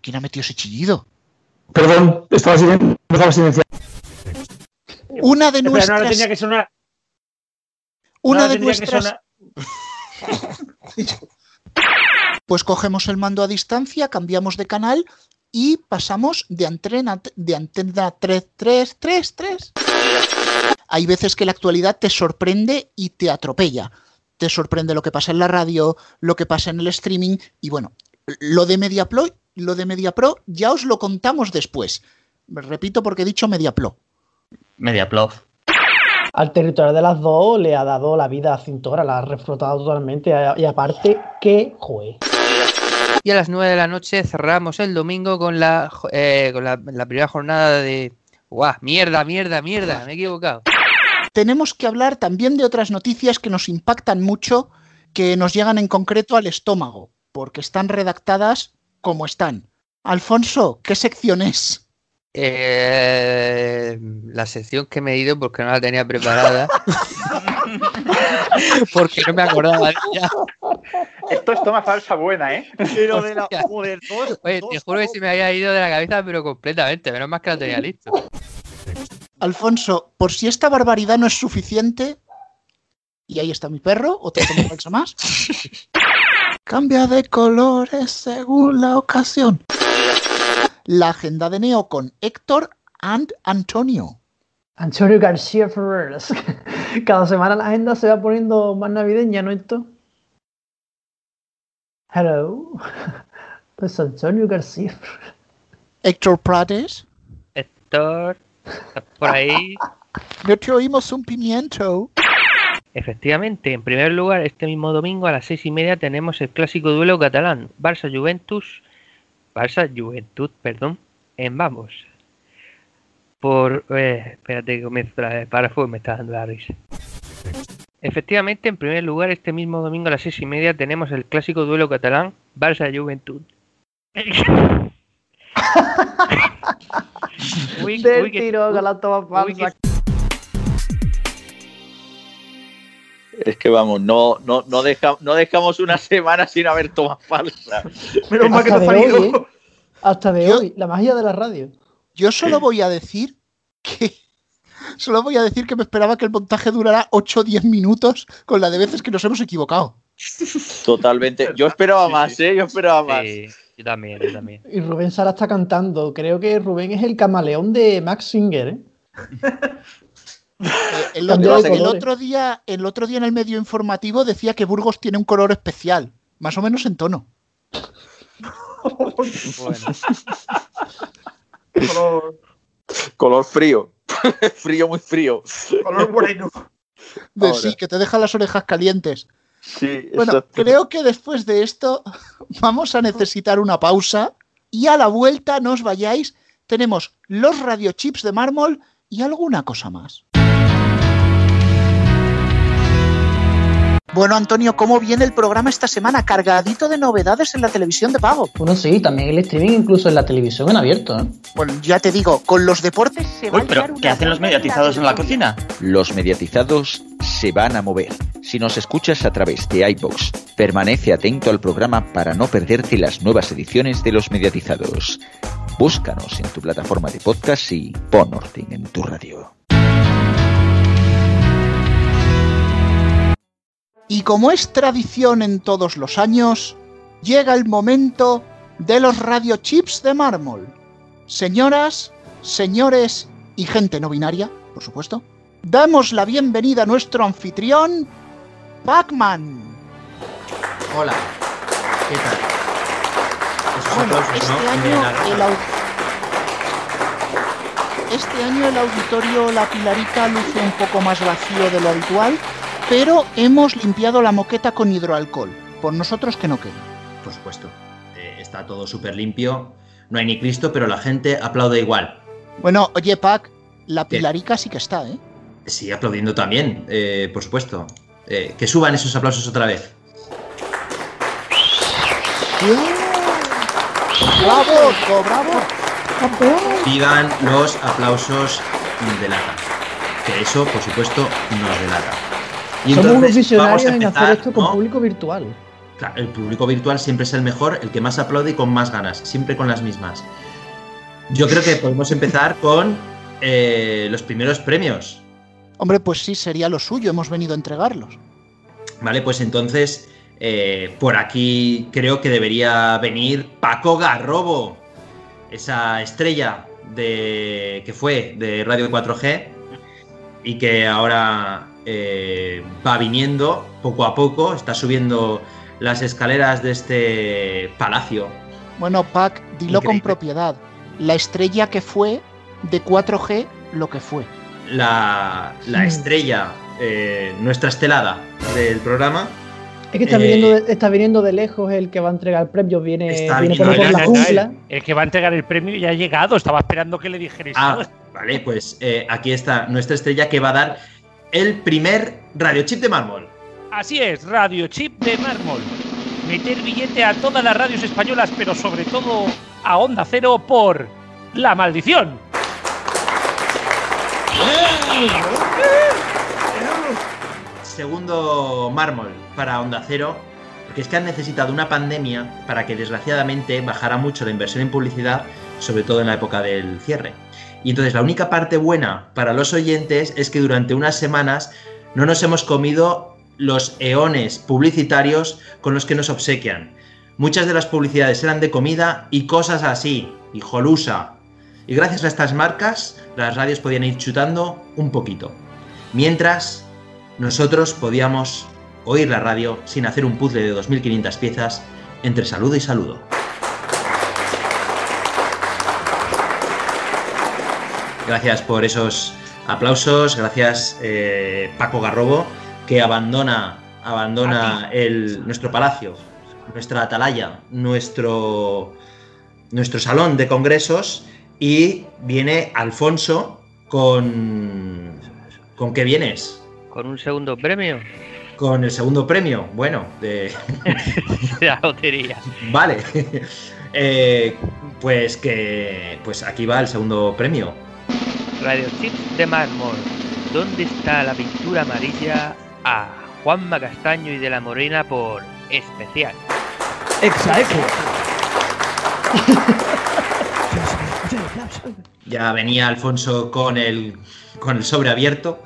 ¿Quién ha metido ese chillido? Perdón, estaba, silenciado. Una de nuestras. no tenía que sonar. Una de nuestras. pues cogemos el mando a distancia, cambiamos de canal y pasamos de antena, de antena 3, 3, 3, 3. Hay veces que la actualidad te sorprende y te atropella. Te sorprende lo que pasa en la radio, lo que pasa en el streaming y bueno, lo de MediaPro lo de MediaPro ya os lo contamos después. Repito porque he dicho MediaPro. MediaPro. Al territorio de las dos le ha dado la vida a Cintora, la ha reflotado totalmente y aparte, qué jue. Y a las 9 de la noche cerramos el domingo con la, eh, con la, primera jornada de... ¡Guau! Mierda, mierda, mierda, me he equivocado. tenemos que hablar también de otras noticias que nos impactan mucho, que nos llegan en concreto al estómago, porque están redactadas como están. Alfonso, ¿qué sección es? Eh, la sección que me he ido porque no la tenía preparada. porque no me acordaba de ella. Esto es toma falsa buena, ¿eh? Pero de la. Joder, dos- Oye, dos te juro que se me había ido de la cabeza, pero completamente. Menos mal que la tenía listo. Alfonso, por si esta barbaridad no es suficiente, y ahí está mi perro, otra toma falsa más. Cambia de colores según la ocasión. La agenda de Neo con Héctor and Antonio. Antonio García Ferreras. Cada semana la agenda se va poniendo más navideña, ¿no? Esto. Hello. Pues Antonio García. Héctor Prades. Héctor, ¿estás por ahí? No te oímos un pimiento. Efectivamente, en primer lugar, este mismo domingo a las seis y media tenemos el clásico duelo catalán, Barça-Juventus, Barça-Juventud, perdón, en Vamos. Por, eh, espérate que comienzo otra vez, párrafo, me está dando la risa. Efectivamente, en primer lugar, este mismo domingo a las seis y media tenemos el clásico duelo catalán, Barça-Juventud. Uy, uy, que- uy, Es que vamos, no, no, no, deja- no dejamos una semana sin haber tomas falsas. Menos mal que Hasta no hoy, salido. ¿eh? Hasta de Yo- hoy. La magia de la radio. Yo solo voy a decir que. Solo voy a decir que me esperaba que el montaje durara 8 o 10 minutos con la de veces que nos hemos equivocado. Totalmente. Yo esperaba más, ¿eh? Yo esperaba más. Sí, yo también, yo también. Y Rubén Sara está cantando. Creo que Rubén es el camaleón de Max Singer, ¿eh? Eh, El otro, el día, el otro día en el medio informativo decía que Burgos tiene un color especial, más o menos en tono. Bueno, Color, Color frío. frío, muy frío. color moreno. De Ahora. sí, que te deja las orejas calientes. Sí, Bueno, exacto. creo que después de esto vamos a necesitar una pausa y a la vuelta no os vayáis. Tenemos los radiochips de mármol y alguna cosa más. Bueno, Antonio, ¿cómo viene el programa esta semana? Cargadito de novedades en la televisión de pago. Bueno, sí, también el streaming, incluso en la televisión en abierto, ¿eh? Bueno, ya te digo, con los deportes se va Uy, a pero una ¿qué hacen los mediatizados en la cocina? Los mediatizados se van a mover. Si nos escuchas a través de iBox, permanece atento al programa para no perderte las nuevas ediciones de los mediatizados. Búscanos en tu plataforma de podcast y pon orden en tu radio. Y como es tradición en todos los años, llega el momento de los radiochips de mármol. Señoras, señores y gente no binaria, por supuesto, damos la bienvenida a nuestro anfitrión, Pac-Man. Hola, ¿qué tal? Esos Bueno, aplausos, este año, el au- este año el auditorio La Pilarica luce un poco más vacío de lo habitual, pero hemos limpiado la moqueta con hidroalcohol. Por nosotros que no quede. Por supuesto. Eh, está todo súper limpio. No hay ni Cristo, pero la gente aplaude igual. Bueno, oye, Pac, la ¿Qué? Pilarica sí que está, ¿eh? Sí, aplaudiendo también, eh, por supuesto. Eh, que suban esos aplausos otra vez. ¡Bravo, Nico, bravo! Pidan los aplausos de lata. Que eso, por supuesto, nos delata. Y Somos unos visionarios vamos a en empezar, hacer esto con ¿no? público virtual. Claro, el público virtual siempre es el mejor, el que más aplaude y con más ganas, siempre con las mismas. Yo creo que podemos empezar con eh, los primeros premios. Hombre, pues sí, sería lo suyo, hemos venido a entregarlos. Vale, pues entonces eh, por aquí creo que debería venir Paco Garrobo, esa estrella de que fue de Radio 4G y que ahora eh, va viniendo poco a poco, está subiendo las escaleras de este palacio. Bueno, Pac, dilo con propiedad. La estrella que fue de 4G lo que fue. La, la estrella, eh, nuestra estelada del programa, Es que está, Eh, viniendo de, está viniendo de lejos el que va a entregar el premio. Viene, Está viene viniendo por de la lejos. jungla. El que va a entregar el premio ya ha llegado, estaba esperando que le dijerais Ah, vale, pues eh, aquí está nuestra estrella que va a dar el primer radiochip de mármol. Así es, radiochip de mármol. Meter billete a todas las radios españolas, pero sobre todo a Onda Cero por la maldición. Segundo mármol para Onda Cero, porque es que han necesitado una pandemia para que desgraciadamente bajara mucho la inversión en publicidad, sobre todo en la época del cierre. Y entonces la única parte buena para los oyentes es que durante unas semanas no nos hemos comido los eones publicitarios con los que nos obsequian. Muchas de las publicidades eran de comida y cosas así, hijolusa. Y gracias a estas marcas, las radios podían ir chutando un poquito. Mientras, nosotros podíamos oír la radio sin hacer un puzzle de 2.500 piezas entre saludo y saludo. Gracias por esos aplausos, gracias eh, Paco Garrobo, que abandona, abandona el, nuestro palacio, nuestra atalaya, nuestro, nuestro salón de congresos y viene Alfonso con... ¿Con qué vienes? Con un segundo premio. Con el segundo premio, bueno, de... la lotería. Vale. Eh, pues que... Pues aquí va el segundo premio. Radio Chips de mármol. ¿Dónde está la pintura amarilla a Juanma Castaño y de la Morena por especial? Exacto. Ya venía Alfonso con el, con el sobre abierto.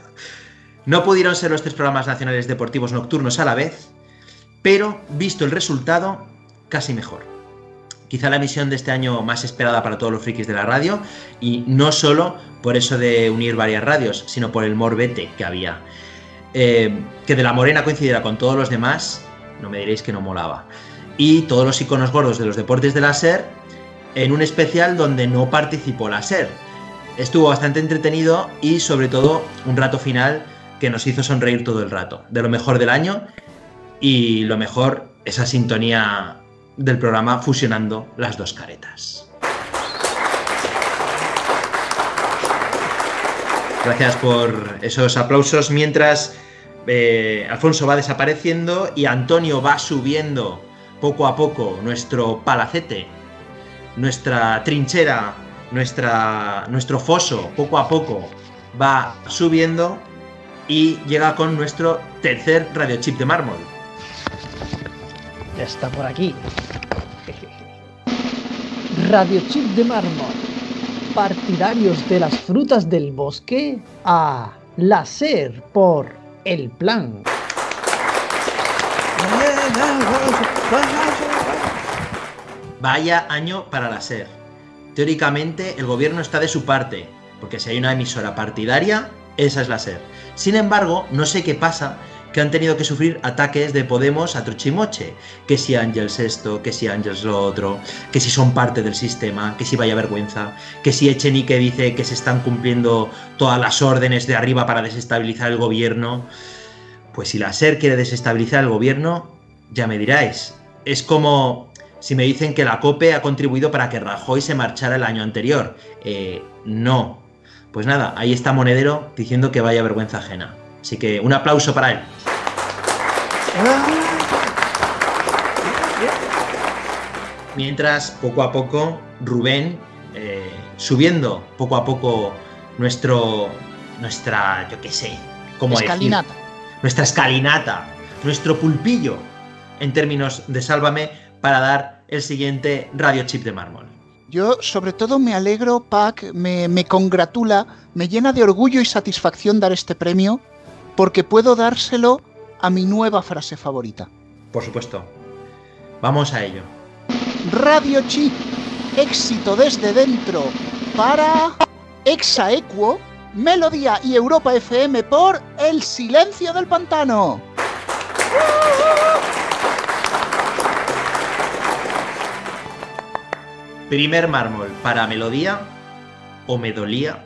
No pudieron ser los tres programas nacionales deportivos nocturnos a la vez, pero visto el resultado, casi mejor. Quizá la emisión de este año más esperada para todos los frikis de la radio, y no solo por eso de unir varias radios, sino por el morbete que había. Eh, que de la Morena coincidiera con todos los demás, no me diréis que no molaba. Y todos los iconos gordos de los deportes de la SER en un especial donde no participó la SER. Estuvo bastante entretenido y sobre todo un rato final que nos hizo sonreír todo el rato. De lo mejor del año y lo mejor, esa sintonía del programa fusionando las dos caretas. Gracias por esos aplausos mientras eh, Alfonso va desapareciendo y Antonio va subiendo poco a poco nuestro palacete, nuestra trinchera, nuestra, nuestro foso, poco a poco va subiendo y llega con nuestro tercer radiochip de mármol. Está por aquí. Radiochip de mármol. Partidarios de las frutas del bosque a láser por el plan. Vaya año para la SER. Teóricamente el gobierno está de su parte, porque si hay una emisora partidaria, esa es la SER. Sin embargo, no sé qué pasa, que han tenido que sufrir ataques de Podemos a trochimoche. Que si Ángels esto, que si Ángels lo otro, que si son parte del sistema, que si vaya vergüenza, que si Echenique dice que se están cumpliendo todas las órdenes de arriba para desestabilizar el gobierno. Pues si la SER quiere desestabilizar el gobierno, ya me diráis. Es como si me dicen que la COPE ha contribuido para que Rajoy se marchara el año anterior. Eh, no. Pues nada, ahí está Monedero diciendo que vaya vergüenza ajena. Así que un aplauso para él. Mientras, poco a poco, Rubén, eh, subiendo poco a poco nuestro, nuestra, yo qué sé, como Escalinata. nuestra escalinata, nuestro pulpillo, en términos de Sálvame, para dar el siguiente radio chip de mármol. Yo sobre todo me alegro, Pac, me, me congratula, me llena de orgullo y satisfacción dar este premio, porque puedo dárselo a mi nueva frase favorita. Por supuesto. Vamos a ello. Radio Chip, éxito desde dentro para Exaequo, Melodía y Europa FM por El Silencio del Pantano. Primer mármol para Melodía o Medolía.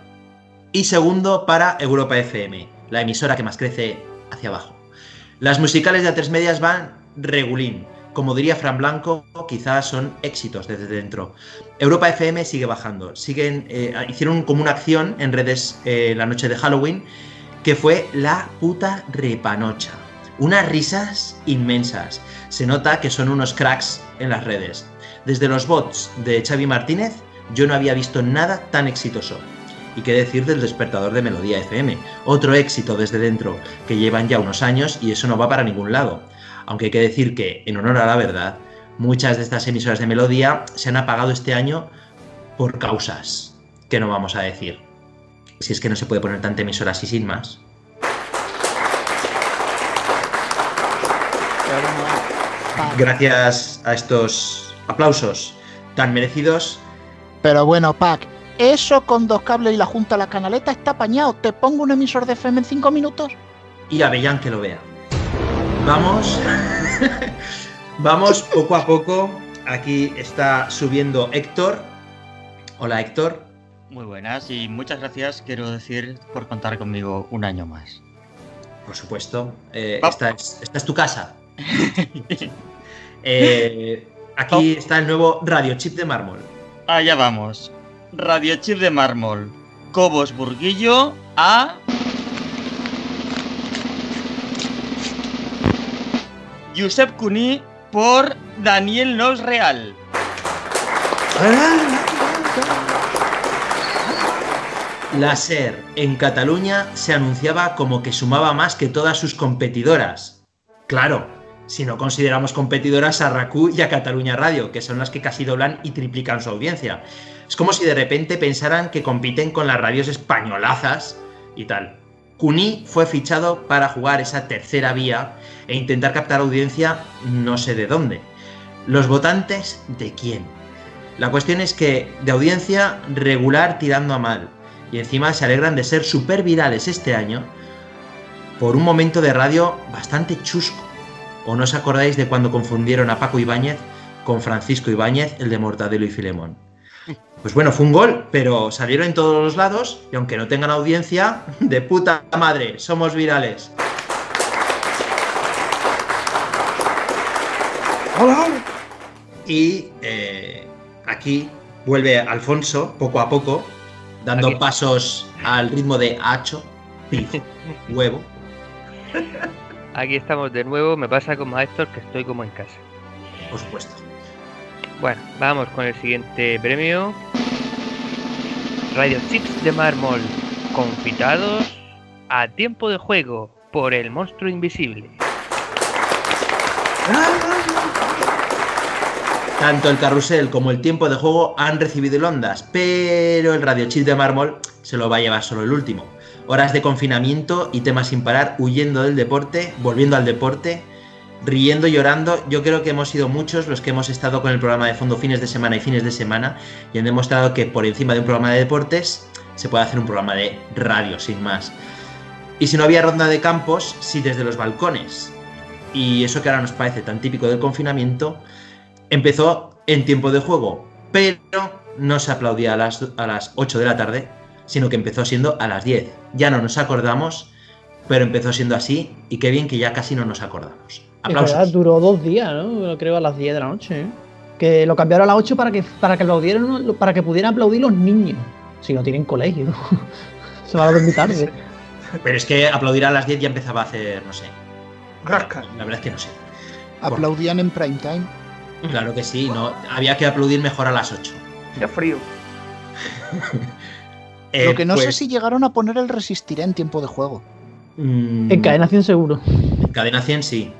Y segundo para Europa FM, la emisora que más crece hacia abajo. Las musicales de A3 Medias van regulín. Como diría Fran Blanco, quizás son éxitos desde dentro. Europa FM sigue bajando. Siguen, eh, hicieron como una acción en redes eh, la noche de Halloween que fue la puta repanocha. Unas risas inmensas. Se nota que son unos cracks en las redes. Desde los bots de Xavi Martínez, yo no había visto nada tan exitoso. Y qué decir del despertador de Melodía FM, otro éxito desde dentro, que llevan ya unos años y eso no va para ningún lado. Aunque hay que decir que, en honor a la verdad, muchas de estas emisoras de Melodía se han apagado este año por causas que no vamos a decir. Si es que no se puede poner tanta emisora así sin más. Gracias a estos aplausos tan merecidos. Pero bueno, Pac, eso con dos cables y la junta a la canaleta está apañado. ¿Te pongo un emisor de FM en cinco minutos? Y a Bellán que lo vea. Vamos. Vamos poco a poco. Aquí está subiendo Héctor. Hola Héctor. Muy buenas y muchas gracias, quiero decir, por contar conmigo un año más. Por supuesto. Eh, esta, es, esta es tu casa. Eh, aquí está el nuevo Radio Chip de mármol. Allá vamos. Radio Chip de mármol. Cobos Burguillo a. Josep Cuní por Daniel Nos Real. La SER en Cataluña se anunciaba como que sumaba más que todas sus competidoras. Claro, si no consideramos competidoras a RACU y a Cataluña Radio, que son las que casi doblan y triplican su audiencia. Es como si de repente pensaran que compiten con las radios españolazas y tal. Cuní fue fichado para jugar esa tercera vía e intentar captar audiencia no sé de dónde. ¿Los votantes de quién? La cuestión es que de audiencia regular tirando a mal. Y encima se alegran de ser super virales este año por un momento de radio bastante chusco. ¿O no os acordáis de cuando confundieron a Paco Ibáñez con Francisco Ibáñez, el de Mortadelo y Filemón? Pues bueno, fue un gol, pero salieron en todos los lados y aunque no tengan audiencia, de puta madre, somos virales. ¡Hola! Y eh, aquí vuelve Alfonso, poco a poco, dando Aquí. pasos al ritmo de hacho, pif, huevo. Aquí estamos de nuevo. Me pasa como a Héctor que estoy como en casa. Por supuesto. Bueno, vamos con el siguiente premio. Radio Chips de mármol. Confitados a tiempo de juego por el monstruo invisible. Tanto el carrusel como el tiempo de juego han recibido ondas, pero el radiochip de mármol se lo va a llevar solo el último. Horas de confinamiento y temas sin parar, huyendo del deporte, volviendo al deporte, riendo, llorando. Yo creo que hemos sido muchos los que hemos estado con el programa de fondo fines de semana y fines de semana y han demostrado que por encima de un programa de deportes se puede hacer un programa de radio, sin más. Y si no había ronda de campos, sí desde los balcones. Y eso que ahora nos parece tan típico del confinamiento, empezó en tiempo de juego, pero no se aplaudía a las, a las 8 de la tarde, sino que empezó siendo a las 10. Ya no nos acordamos, pero empezó siendo así y qué bien que ya casi no nos acordamos. Es verdad, Aplausos. duró dos días, ¿no? Creo a las 10 de la noche. ¿eh? Que lo cambiaron a las 8 para que, para que aplaudieran, para que pudieran aplaudir los niños. Si no tienen colegio. Se va a dormir tarde. Pero es que aplaudir a las 10 ya empezaba a hacer, no sé. Rasca. La verdad es que no sé. Aplaudían en prime time. Claro que sí, no. Había que aplaudir mejor a las 8. Ya frío. Eh, Lo que no sé pues, si llegaron a poner el resistiré en tiempo de juego. mm, En cadena 100 seguro. Cadena 100 sí.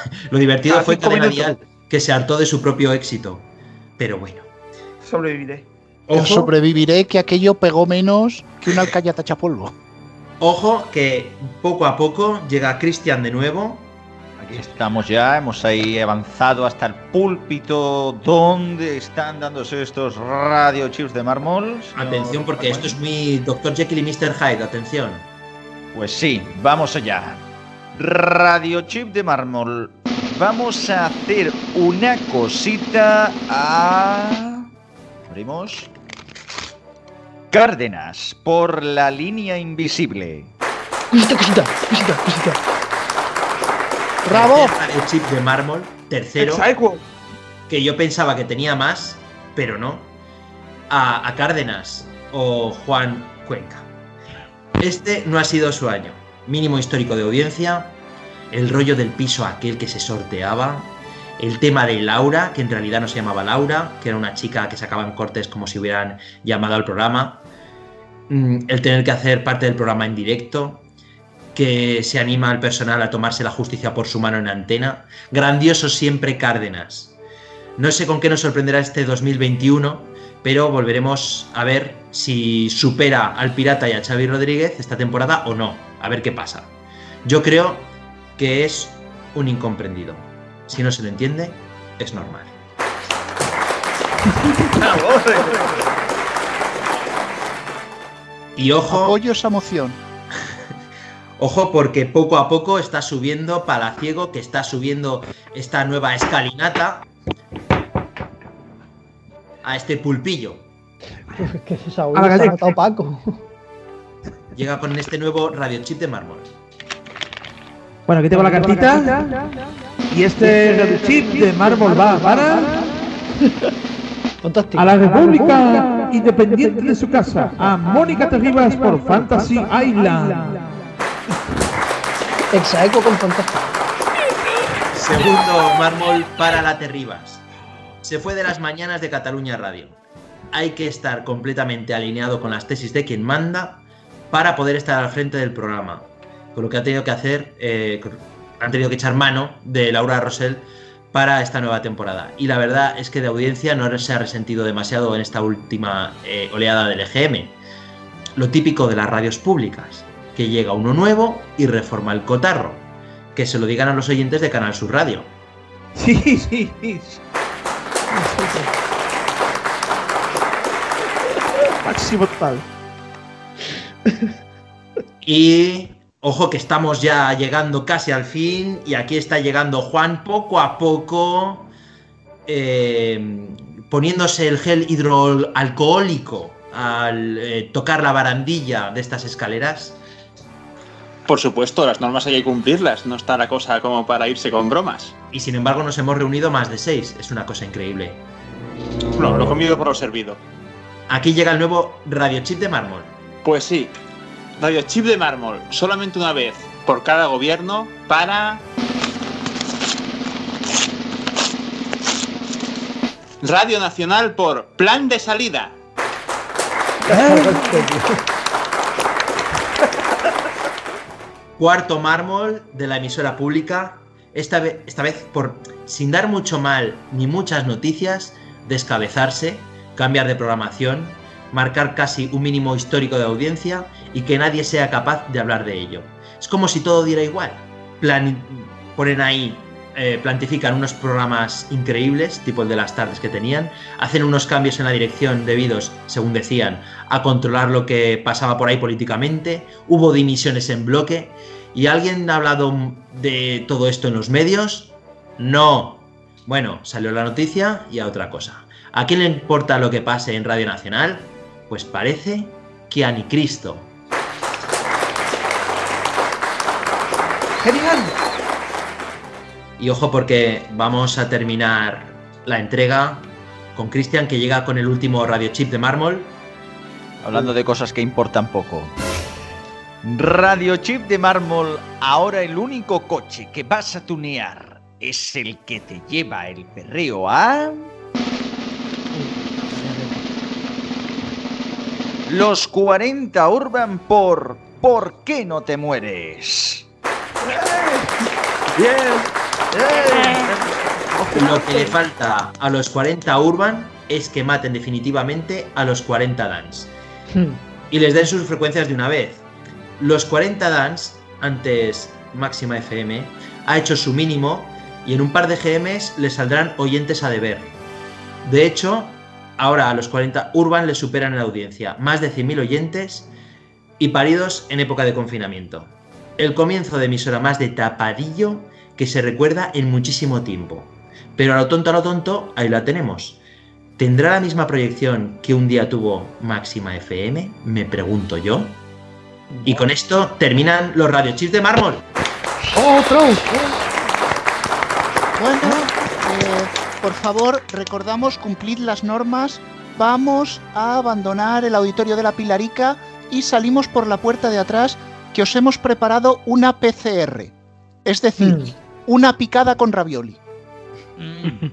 Lo divertido fue Cadena. Dial, que se hartó de su propio éxito. Pero bueno. Sobreviviré. Yo Ojo, sobreviviré que aquello pegó menos que una alcaya tachapolvo. ojo que poco a poco llega Cristian de nuevo. Aquí estamos ya, hemos ahí avanzado hasta el púlpito donde están dándose estos radio chips de mármol. Atención porque esto es muy Dr. Jekyll y Mr. Hyde, atención. Pues sí, vamos allá. Radio chip de mármol. Vamos a hacer una cosita a... Abrimos. Cárdenas por la línea invisible. Cosita, cosita, cosita, cosita. ¡Bravo! El chip de mármol, tercero, que yo pensaba que tenía más, pero no. A, a Cárdenas o Juan Cuenca. Este no ha sido su año. Mínimo histórico de audiencia, el rollo del piso aquel que se sorteaba, el tema de Laura, que en realidad no se llamaba Laura, que era una chica que sacaban cortes como si hubieran llamado al programa, mm, el tener que hacer parte del programa en directo, que se anima al personal a tomarse la justicia por su mano en antena, grandioso siempre Cárdenas. No sé con qué nos sorprenderá este 2021, pero volveremos a ver si supera al Pirata y a Xavi Rodríguez esta temporada o no, a ver qué pasa. Yo creo que es un incomprendido. Si no se lo entiende, es normal. Y ojo. Apoyo esa moción. Ojo porque poco a poco está subiendo Palaciego, que está subiendo esta nueva escalinata a este pulpillo. Es que esa Paco. Llega con este nuevo radiochip de mármol. Bueno, aquí tengo la cartita. Y este radio chip de mármol va para Fantástico. a la República Independiente de su casa, a Mónica Terribas por Fantasy Island. Exaeco con fantástico. Segundo mármol para la Terribas. Se fue de las mañanas de Cataluña Radio. Hay que estar completamente alineado con las tesis de quien manda para poder estar al frente del programa. Con lo que ha tenido que hacer, eh, han tenido que echar mano de Laura Rosell para esta nueva temporada. Y la verdad es que de audiencia no se ha resentido demasiado en esta última eh, oleada del EGM. Lo típico de las radios públicas, que llega uno nuevo y reforma el cotarro. Que se lo digan a los oyentes de Canal Sur Radio. Sí, sí, sí. Máximo total. Y ojo que estamos ya llegando casi al fin y aquí está llegando Juan poco a poco eh, poniéndose el gel hidroalcohólico al eh, tocar la barandilla de estas escaleras. Por supuesto, las normas hay que cumplirlas, no está la cosa como para irse con bromas. Y sin embargo nos hemos reunido más de seis, es una cosa increíble. No, lo comido por lo servido. Aquí llega el nuevo radiochip de mármol. Pues sí, radio chip de mármol, solamente una vez por cada gobierno para... Radio Nacional por Plan de Salida. Cuarto mármol de la emisora pública, esta vez, esta vez por, sin dar mucho mal ni muchas noticias, descabezarse, cambiar de programación, marcar casi un mínimo histórico de audiencia y que nadie sea capaz de hablar de ello. Es como si todo diera igual. Plan- ponen ahí, eh, plantifican unos programas increíbles, tipo el de las tardes que tenían, hacen unos cambios en la dirección debidos, según decían, a controlar lo que pasaba por ahí políticamente, hubo dimisiones en bloque, ¿y alguien ha hablado de todo esto en los medios? No. Bueno, salió la noticia y a otra cosa. ¿A quién le importa lo que pase en Radio Nacional? Pues parece que a ni Cristo. ¡Genial! Y ojo porque vamos a terminar la entrega con Cristian que llega con el último radiochip de mármol. Hablando de cosas que importan poco. Radiochip de mármol, ahora el único coche que vas a tunear es el que te lleva el perreo a... Los 40 Urban por ¿Por qué no te mueres? Lo que le falta a los 40 Urban es que maten definitivamente a los 40 Dance. Y les den sus frecuencias de una vez. Los 40 Dance, antes Máxima FM, ha hecho su mínimo y en un par de GMs le saldrán oyentes a deber. De hecho, ahora a los 40 Urban le superan en audiencia, más de 100.000 oyentes y paridos en época de confinamiento. El comienzo de emisora más de tapadillo que se recuerda en muchísimo tiempo. Pero a lo tonto, a lo tonto, ahí la tenemos. ¿Tendrá la misma proyección que un día tuvo Máxima FM? Me pregunto yo. Y con esto terminan los radiochips de mármol. ¡Otro! Por favor, recordamos, cumplid las normas. Vamos a abandonar el auditorio de la Pilarica y salimos por la puerta de atrás que os hemos preparado una PCR. Es decir, Mm. una picada con ravioli.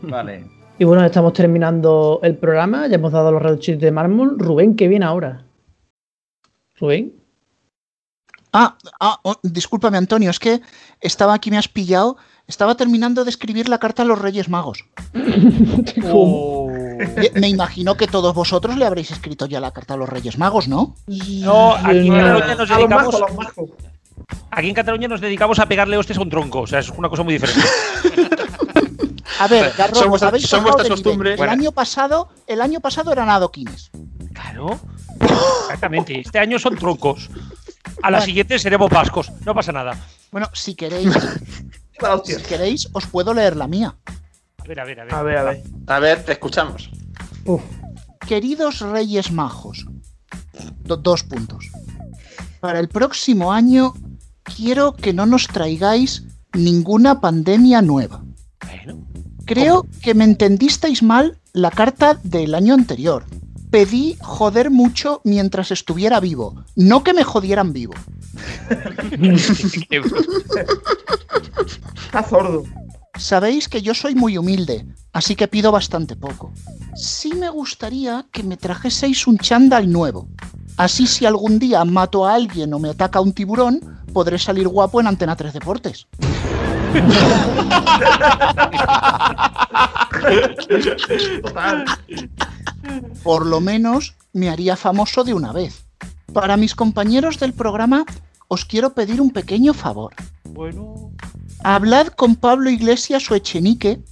Vale. Y bueno, estamos terminando el programa. Ya hemos dado los red chips de mármol. Rubén, ¿qué viene ahora? Rubén. Ah, ah, oh, discúlpame Antonio, es que estaba aquí, me has pillado. Estaba terminando de escribir la carta a los Reyes Magos. Oh. Eh, Me imagino que todos vosotros le habréis escrito ya la carta a los Reyes Magos, ¿no? No, aquí en. Cataluña nos dedicamos. Aquí en Cataluña nos dedicamos a pegarle hostias a un tronco. O sea, es una cosa muy diferente. A ver, Son vuestras- habéis son vuestras costumbres. El Bueno. año pasado, el año pasado eran adoquines. Claro. Exactamente. Este año son troncos. A la siguiente seremos vascos. No pasa nada. Bueno, si queréis, Si queréis, os puedo leer la mía. A ver, a ver, a ver. A ver, a ver. A ver, te escuchamos. Uf. Queridos Reyes Majos, do- dos puntos. Para el próximo año quiero que no nos traigáis ninguna pandemia nueva. Bueno. Creo que me entendisteis mal la carta del año anterior. Pedí joder mucho mientras estuviera vivo, no que me jodieran vivo. Está sordo. Sabéis que yo soy muy humilde, así que pido bastante poco. Sí me gustaría que me trajeseis un chándal nuevo. Así si algún día mato a alguien o me ataca un tiburón, podré salir guapo en Antena 3 Deportes. Total. Por lo menos me haría famoso de una vez. Para mis compañeros del programa, os quiero pedir un pequeño favor. Bueno. Hablad con Pablo Iglesias o Echenique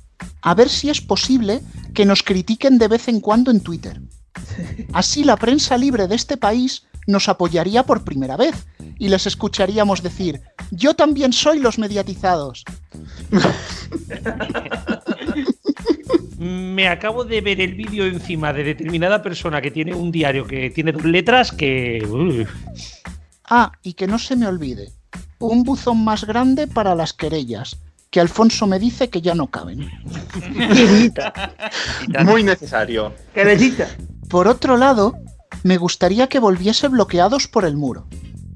a ver si es posible que nos critiquen de vez en cuando en Twitter. Así la prensa libre de este país nos apoyaría por primera vez y les escucharíamos decir, yo también soy los mediatizados. Me acabo de ver el vídeo encima de determinada persona que tiene un diario que tiene dos letras que. Ah, y que no se me olvide, un buzón más grande para las querellas, que Alfonso me dice que ya no caben. Muy necesario. Querellita. Por otro lado, me gustaría que volviese bloqueados por el muro.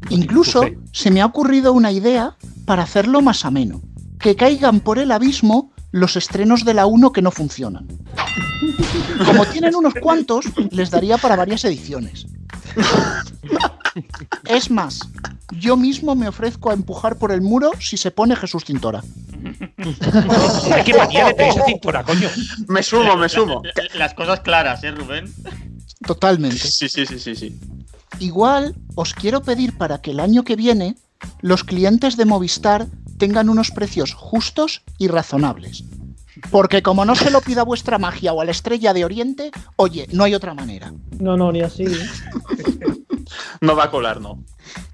Incluso se me ha ocurrido una idea para hacerlo más ameno. Que caigan por el abismo los estrenos de la 1 que no funcionan. Como tienen unos cuantos, les daría para varias ediciones. Es más, yo mismo me ofrezco a empujar por el muro si se pone Jesús Cintora. Ay, qué manía de tener esa cintura, coño. Me sumo, me sumo. Las cosas claras, ¿eh, Rubén? Totalmente. Sí, sí, sí, sí, sí. Igual os quiero pedir para que el año que viene los clientes de Movistar tengan unos precios justos y razonables. Porque como no se lo pida vuestra magia o a la estrella de Oriente, oye, no hay otra manera. No, no, ni así. No va a colar, no.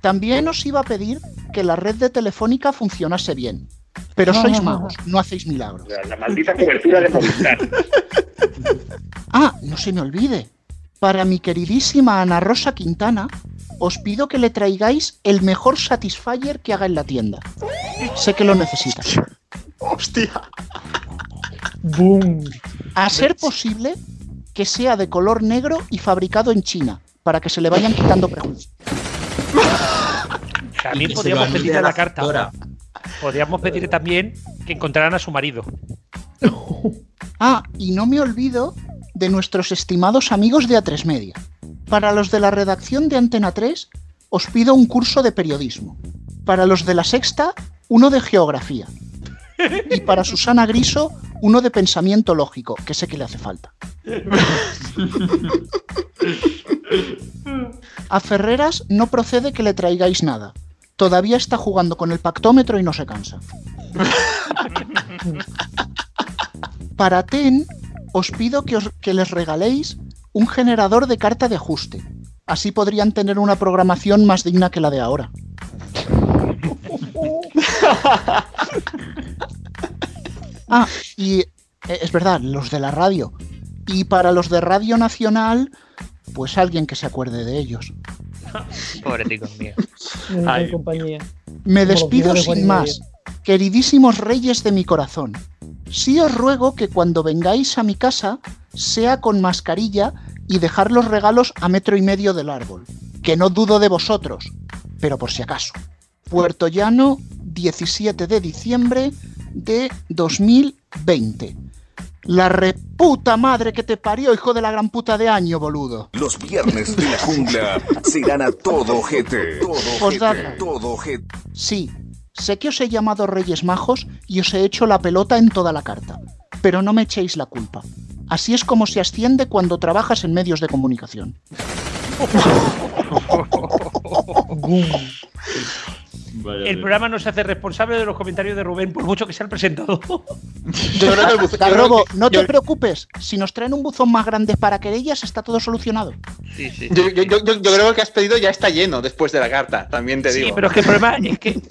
También os iba a pedir que la red de Telefónica funcionase bien. Pero sois magos, no hacéis milagros. La maldita cobertura de Movistar. Ah, no se me olvide. Para mi queridísima Ana Rosa Quintana, os pido que le traigáis el mejor Satisfyer que haga en la tienda. Sé que lo necesita. Hostia. Boom. A ser posible que sea de color negro y fabricado en China, para que se le vayan quitando prejuicios. También podríamos pedirle a la carta. factora. Podríamos pedirle también que encontraran a su marido. Ah, y no me olvido de nuestros estimados amigos de A3 Media. Para los de la redacción de Antena 3, os pido un curso de periodismo. Para los de la Sexta, uno de geografía. Y para Susana Griso, uno de pensamiento lógico, que sé que le hace falta. A Ferreras no procede que le traigáis nada. Todavía está jugando con el pactómetro y no se cansa. Para TEN, os pido que, os- que les regaléis un generador de carta de ajuste. Así podrían tener una programación más digna que la de ahora. Ah, y eh, es verdad, los de la radio. Y para los de Radio Nacional, pues alguien que se acuerde de ellos. Pobreticos míos. Ay, compañía. Me despido sin más. Queridísimos reyes de mi corazón, sí os ruego que cuando vengáis a mi casa sea con mascarilla y dejar los regalos a metro y medio del árbol. que no dudo de vosotros, pero por si acaso. Puerto Llano, 17 de diciembre de 2020. La reputa madre que te parió, hijo de la gran puta de año, boludo. Los viernes de la jungla serán a todo ojete. Todo ojete. Todo ojete. Sí, sé que os he llamado Reyes Majos y os he hecho la pelota en toda la carta, pero no me echéis la culpa. Así es como se asciende cuando trabajas en medios de comunicación. El programa no se hace responsable de los comentarios de Rubén, por mucho que sea el presentador. Garrobo, no te preocupes, si nos traen un buzón más grande para querellas está todo solucionado. Sí, sí. Yo, yo- yo- yo creo que el que has pedido ya está lleno después de la carta, también te digo. Sí, pero es que el problema es que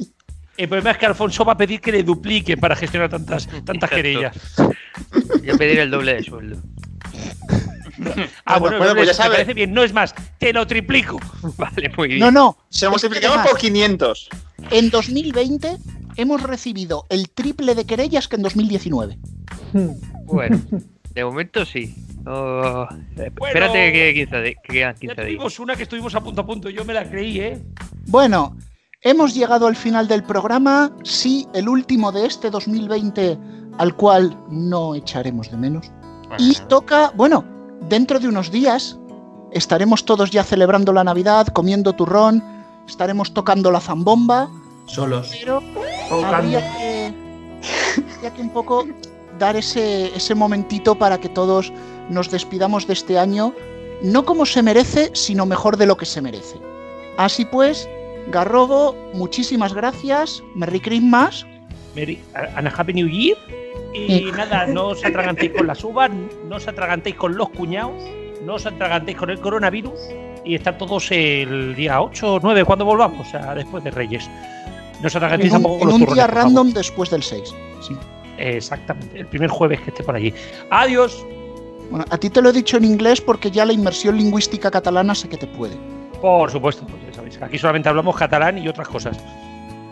el problema es que Alfonso va a pedir que le duplique para gestionar tantas, tantas querellas. Yo pedir el doble de sueldo. Ah, Bueno, bueno, bueno, no, pues ya me sabe. parece bien. No es más, te lo triplico. Vale, muy bien. No, no. Se lo multiplicamos por 500. En 2020 hemos recibido el triple de querellas que en 2019. Bueno, de momento sí. No- Espérate que, 15 de- que quedan 15 días. Tuvimos una que estuvimos a punto a punto, yo me la creí, ¿eh? Bueno, hemos llegado al final del programa, sí, el último de este 2020, al cual no echaremos de menos. Y toca, bueno, dentro de unos días estaremos todos ya celebrando la Navidad, comiendo turrón, estaremos tocando la zambomba, Solos. pero habría que, habría que un poco dar ese, ese momentito para que todos nos despidamos de este año, no como se merece, sino mejor de lo que se merece. Así pues, Garrobo, muchísimas gracias, Merry Christmas. Merry, and a Happy New Year. Y nada, no os atragantéis con las uvas, no os atragantéis con los cuñados, no os atragantéis con el coronavirus y estar todos el día 8 o 9 cuando volvamos, o sea, después de Reyes. No os atragantéis En un, tampoco con en los un turrones, día random después del 6. sí. Exactamente, el primer jueves que esté por allí. Adiós. Bueno, a ti te lo he dicho en inglés porque ya la inmersión lingüística catalana sé que te puede. Por supuesto, pues ya sabéis, aquí solamente hablamos catalán y otras cosas.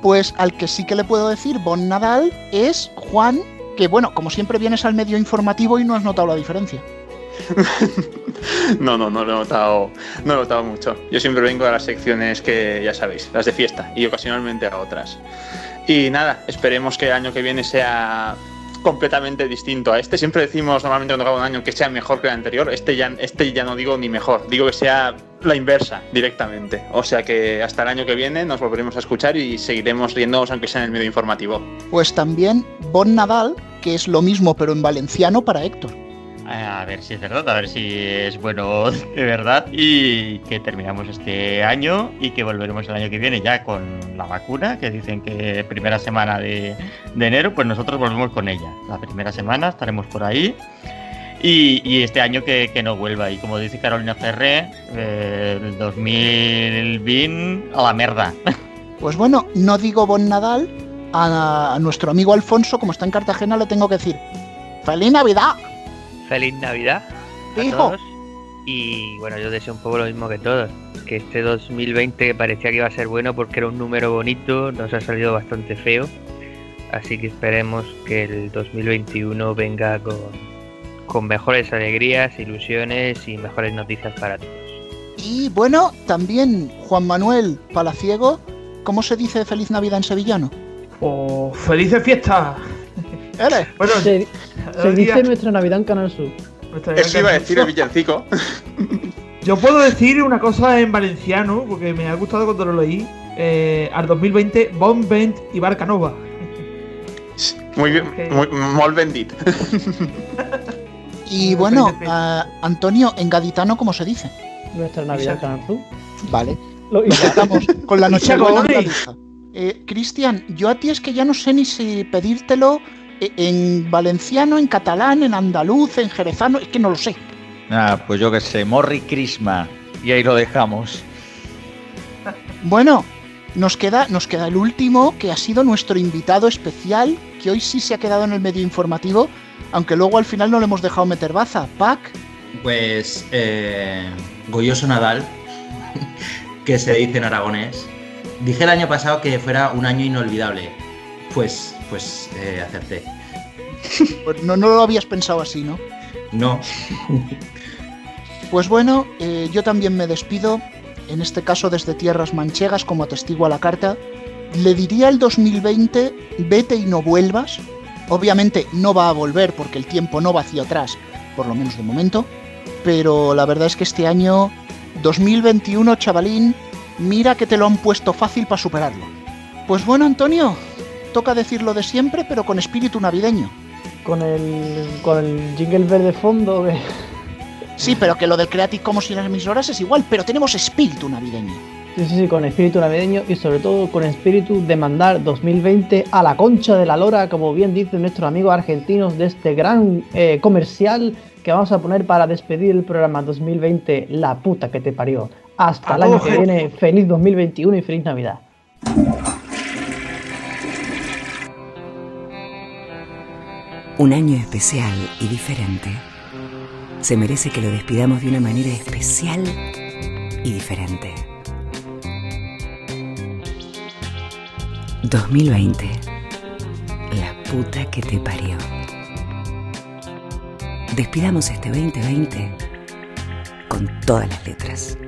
Pues al que sí que le puedo decir Bon Nadal es Juan, que bueno, como siempre vienes al medio informativo y no has notado la diferencia. No, no, no lo he notado, no lo he notado mucho. Yo siempre vengo a las secciones que ya sabéis, las de fiesta, y ocasionalmente a otras. Y nada, esperemos que el año que viene sea completamente distinto a este. Siempre decimos normalmente cuando acaba un año que sea mejor que el anterior. Este ya, este ya no digo ni mejor, digo que sea la inversa directamente. O sea que hasta el año que viene nos volveremos a escuchar y seguiremos riéndonos aunque sea en el medio informativo. Pues también Bon Nadal, que es lo mismo pero en valenciano para Héctor. A ver si es verdad, a ver si es bueno de verdad y que terminamos este año y que volveremos el año que viene ya con la vacuna, que dicen que primera semana de, de enero, pues nosotros volvemos con ella. La primera semana estaremos por ahí y, y este año que, que no vuelva. Y como dice Carolina Ferré, eh, el 2020 a la merda. Pues bueno, no digo Bon Nadal, a, a nuestro amigo Alfonso, como está en Cartagena, le tengo que decir ¡Feliz Navidad! Feliz Navidad a Hijo. todos. Y bueno, yo deseo un poco lo mismo que todos. Que este 2020 que parecía que iba a ser bueno porque era un número bonito, nos ha salido bastante feo. Así que esperemos que el 2021 venga con, con mejores alegrías, ilusiones y mejores noticias para todos. Y bueno, también Juan Manuel Palaciego, ¿cómo se dice Feliz Navidad en sevillano? Oh, ¡Felices fiestas! ¿Eres? Bueno, Se, dice nuestra Navidad en Canal Sur. Eso iba a decir el villancico. Yo puedo decir una cosa en valenciano, porque me ha gustado cuando lo leí. Eh, al 2020, Bon Vent y Barcanova. Muy bien, muy, molt ben dit. Y bueno, a- Antonio, en gaditano, ¿cómo se dice? Nuestra Navidad en Canal. Vale. Lo dejamos con la noche eh, Cristian, yo a ti es que ya no sé ni si pedírtelo eh, en valenciano, en catalán, en andaluz, en jerezano, es que no lo sé. Ah, pues yo qué sé, Morri Crisma. Y ahí lo dejamos. Bueno, nos queda, nos queda el último, que ha sido nuestro invitado especial, que hoy sí se ha quedado en el medio informativo, aunque luego al final no le hemos dejado meter baza. Pac, Pues eh, Goyoso Nadal, que se dice en aragonés. Dije el año pasado que fuera un año inolvidable. Pues, pues eh, acerté. pues no, no lo habías pensado así, ¿no? No. Pues bueno, eh, yo también me despido. en este caso desde tierras manchegas como testigo a la carta, le diría el 2020, vete y no vuelvas. Obviamente no va a volver porque el tiempo no va hacia atrás, por lo menos de momento, pero la verdad es que este año 2021, chavalín, mira que te lo han puesto fácil para superarlo. Pues bueno, Antonio, toca decirlo de siempre, pero con espíritu navideño. Con el, con el jingle verde fondo. Sí, pero que lo del Creative Commons y las emisoras es igual, pero tenemos espíritu navideño. Sí, sí, sí, con espíritu navideño y sobre todo con espíritu de mandar 2020 a la concha de la lora, como bien dicen nuestros amigos argentinos de este gran eh, comercial que vamos a poner para despedir el programa 2020, la puta que te parió. Hasta el año que viene, feliz 2021 y feliz Navidad. Un año especial y diferente se merece que lo despidamos de una manera especial y diferente. 2020. La puta que te parió. Despidamos este 2020 con todas las letras.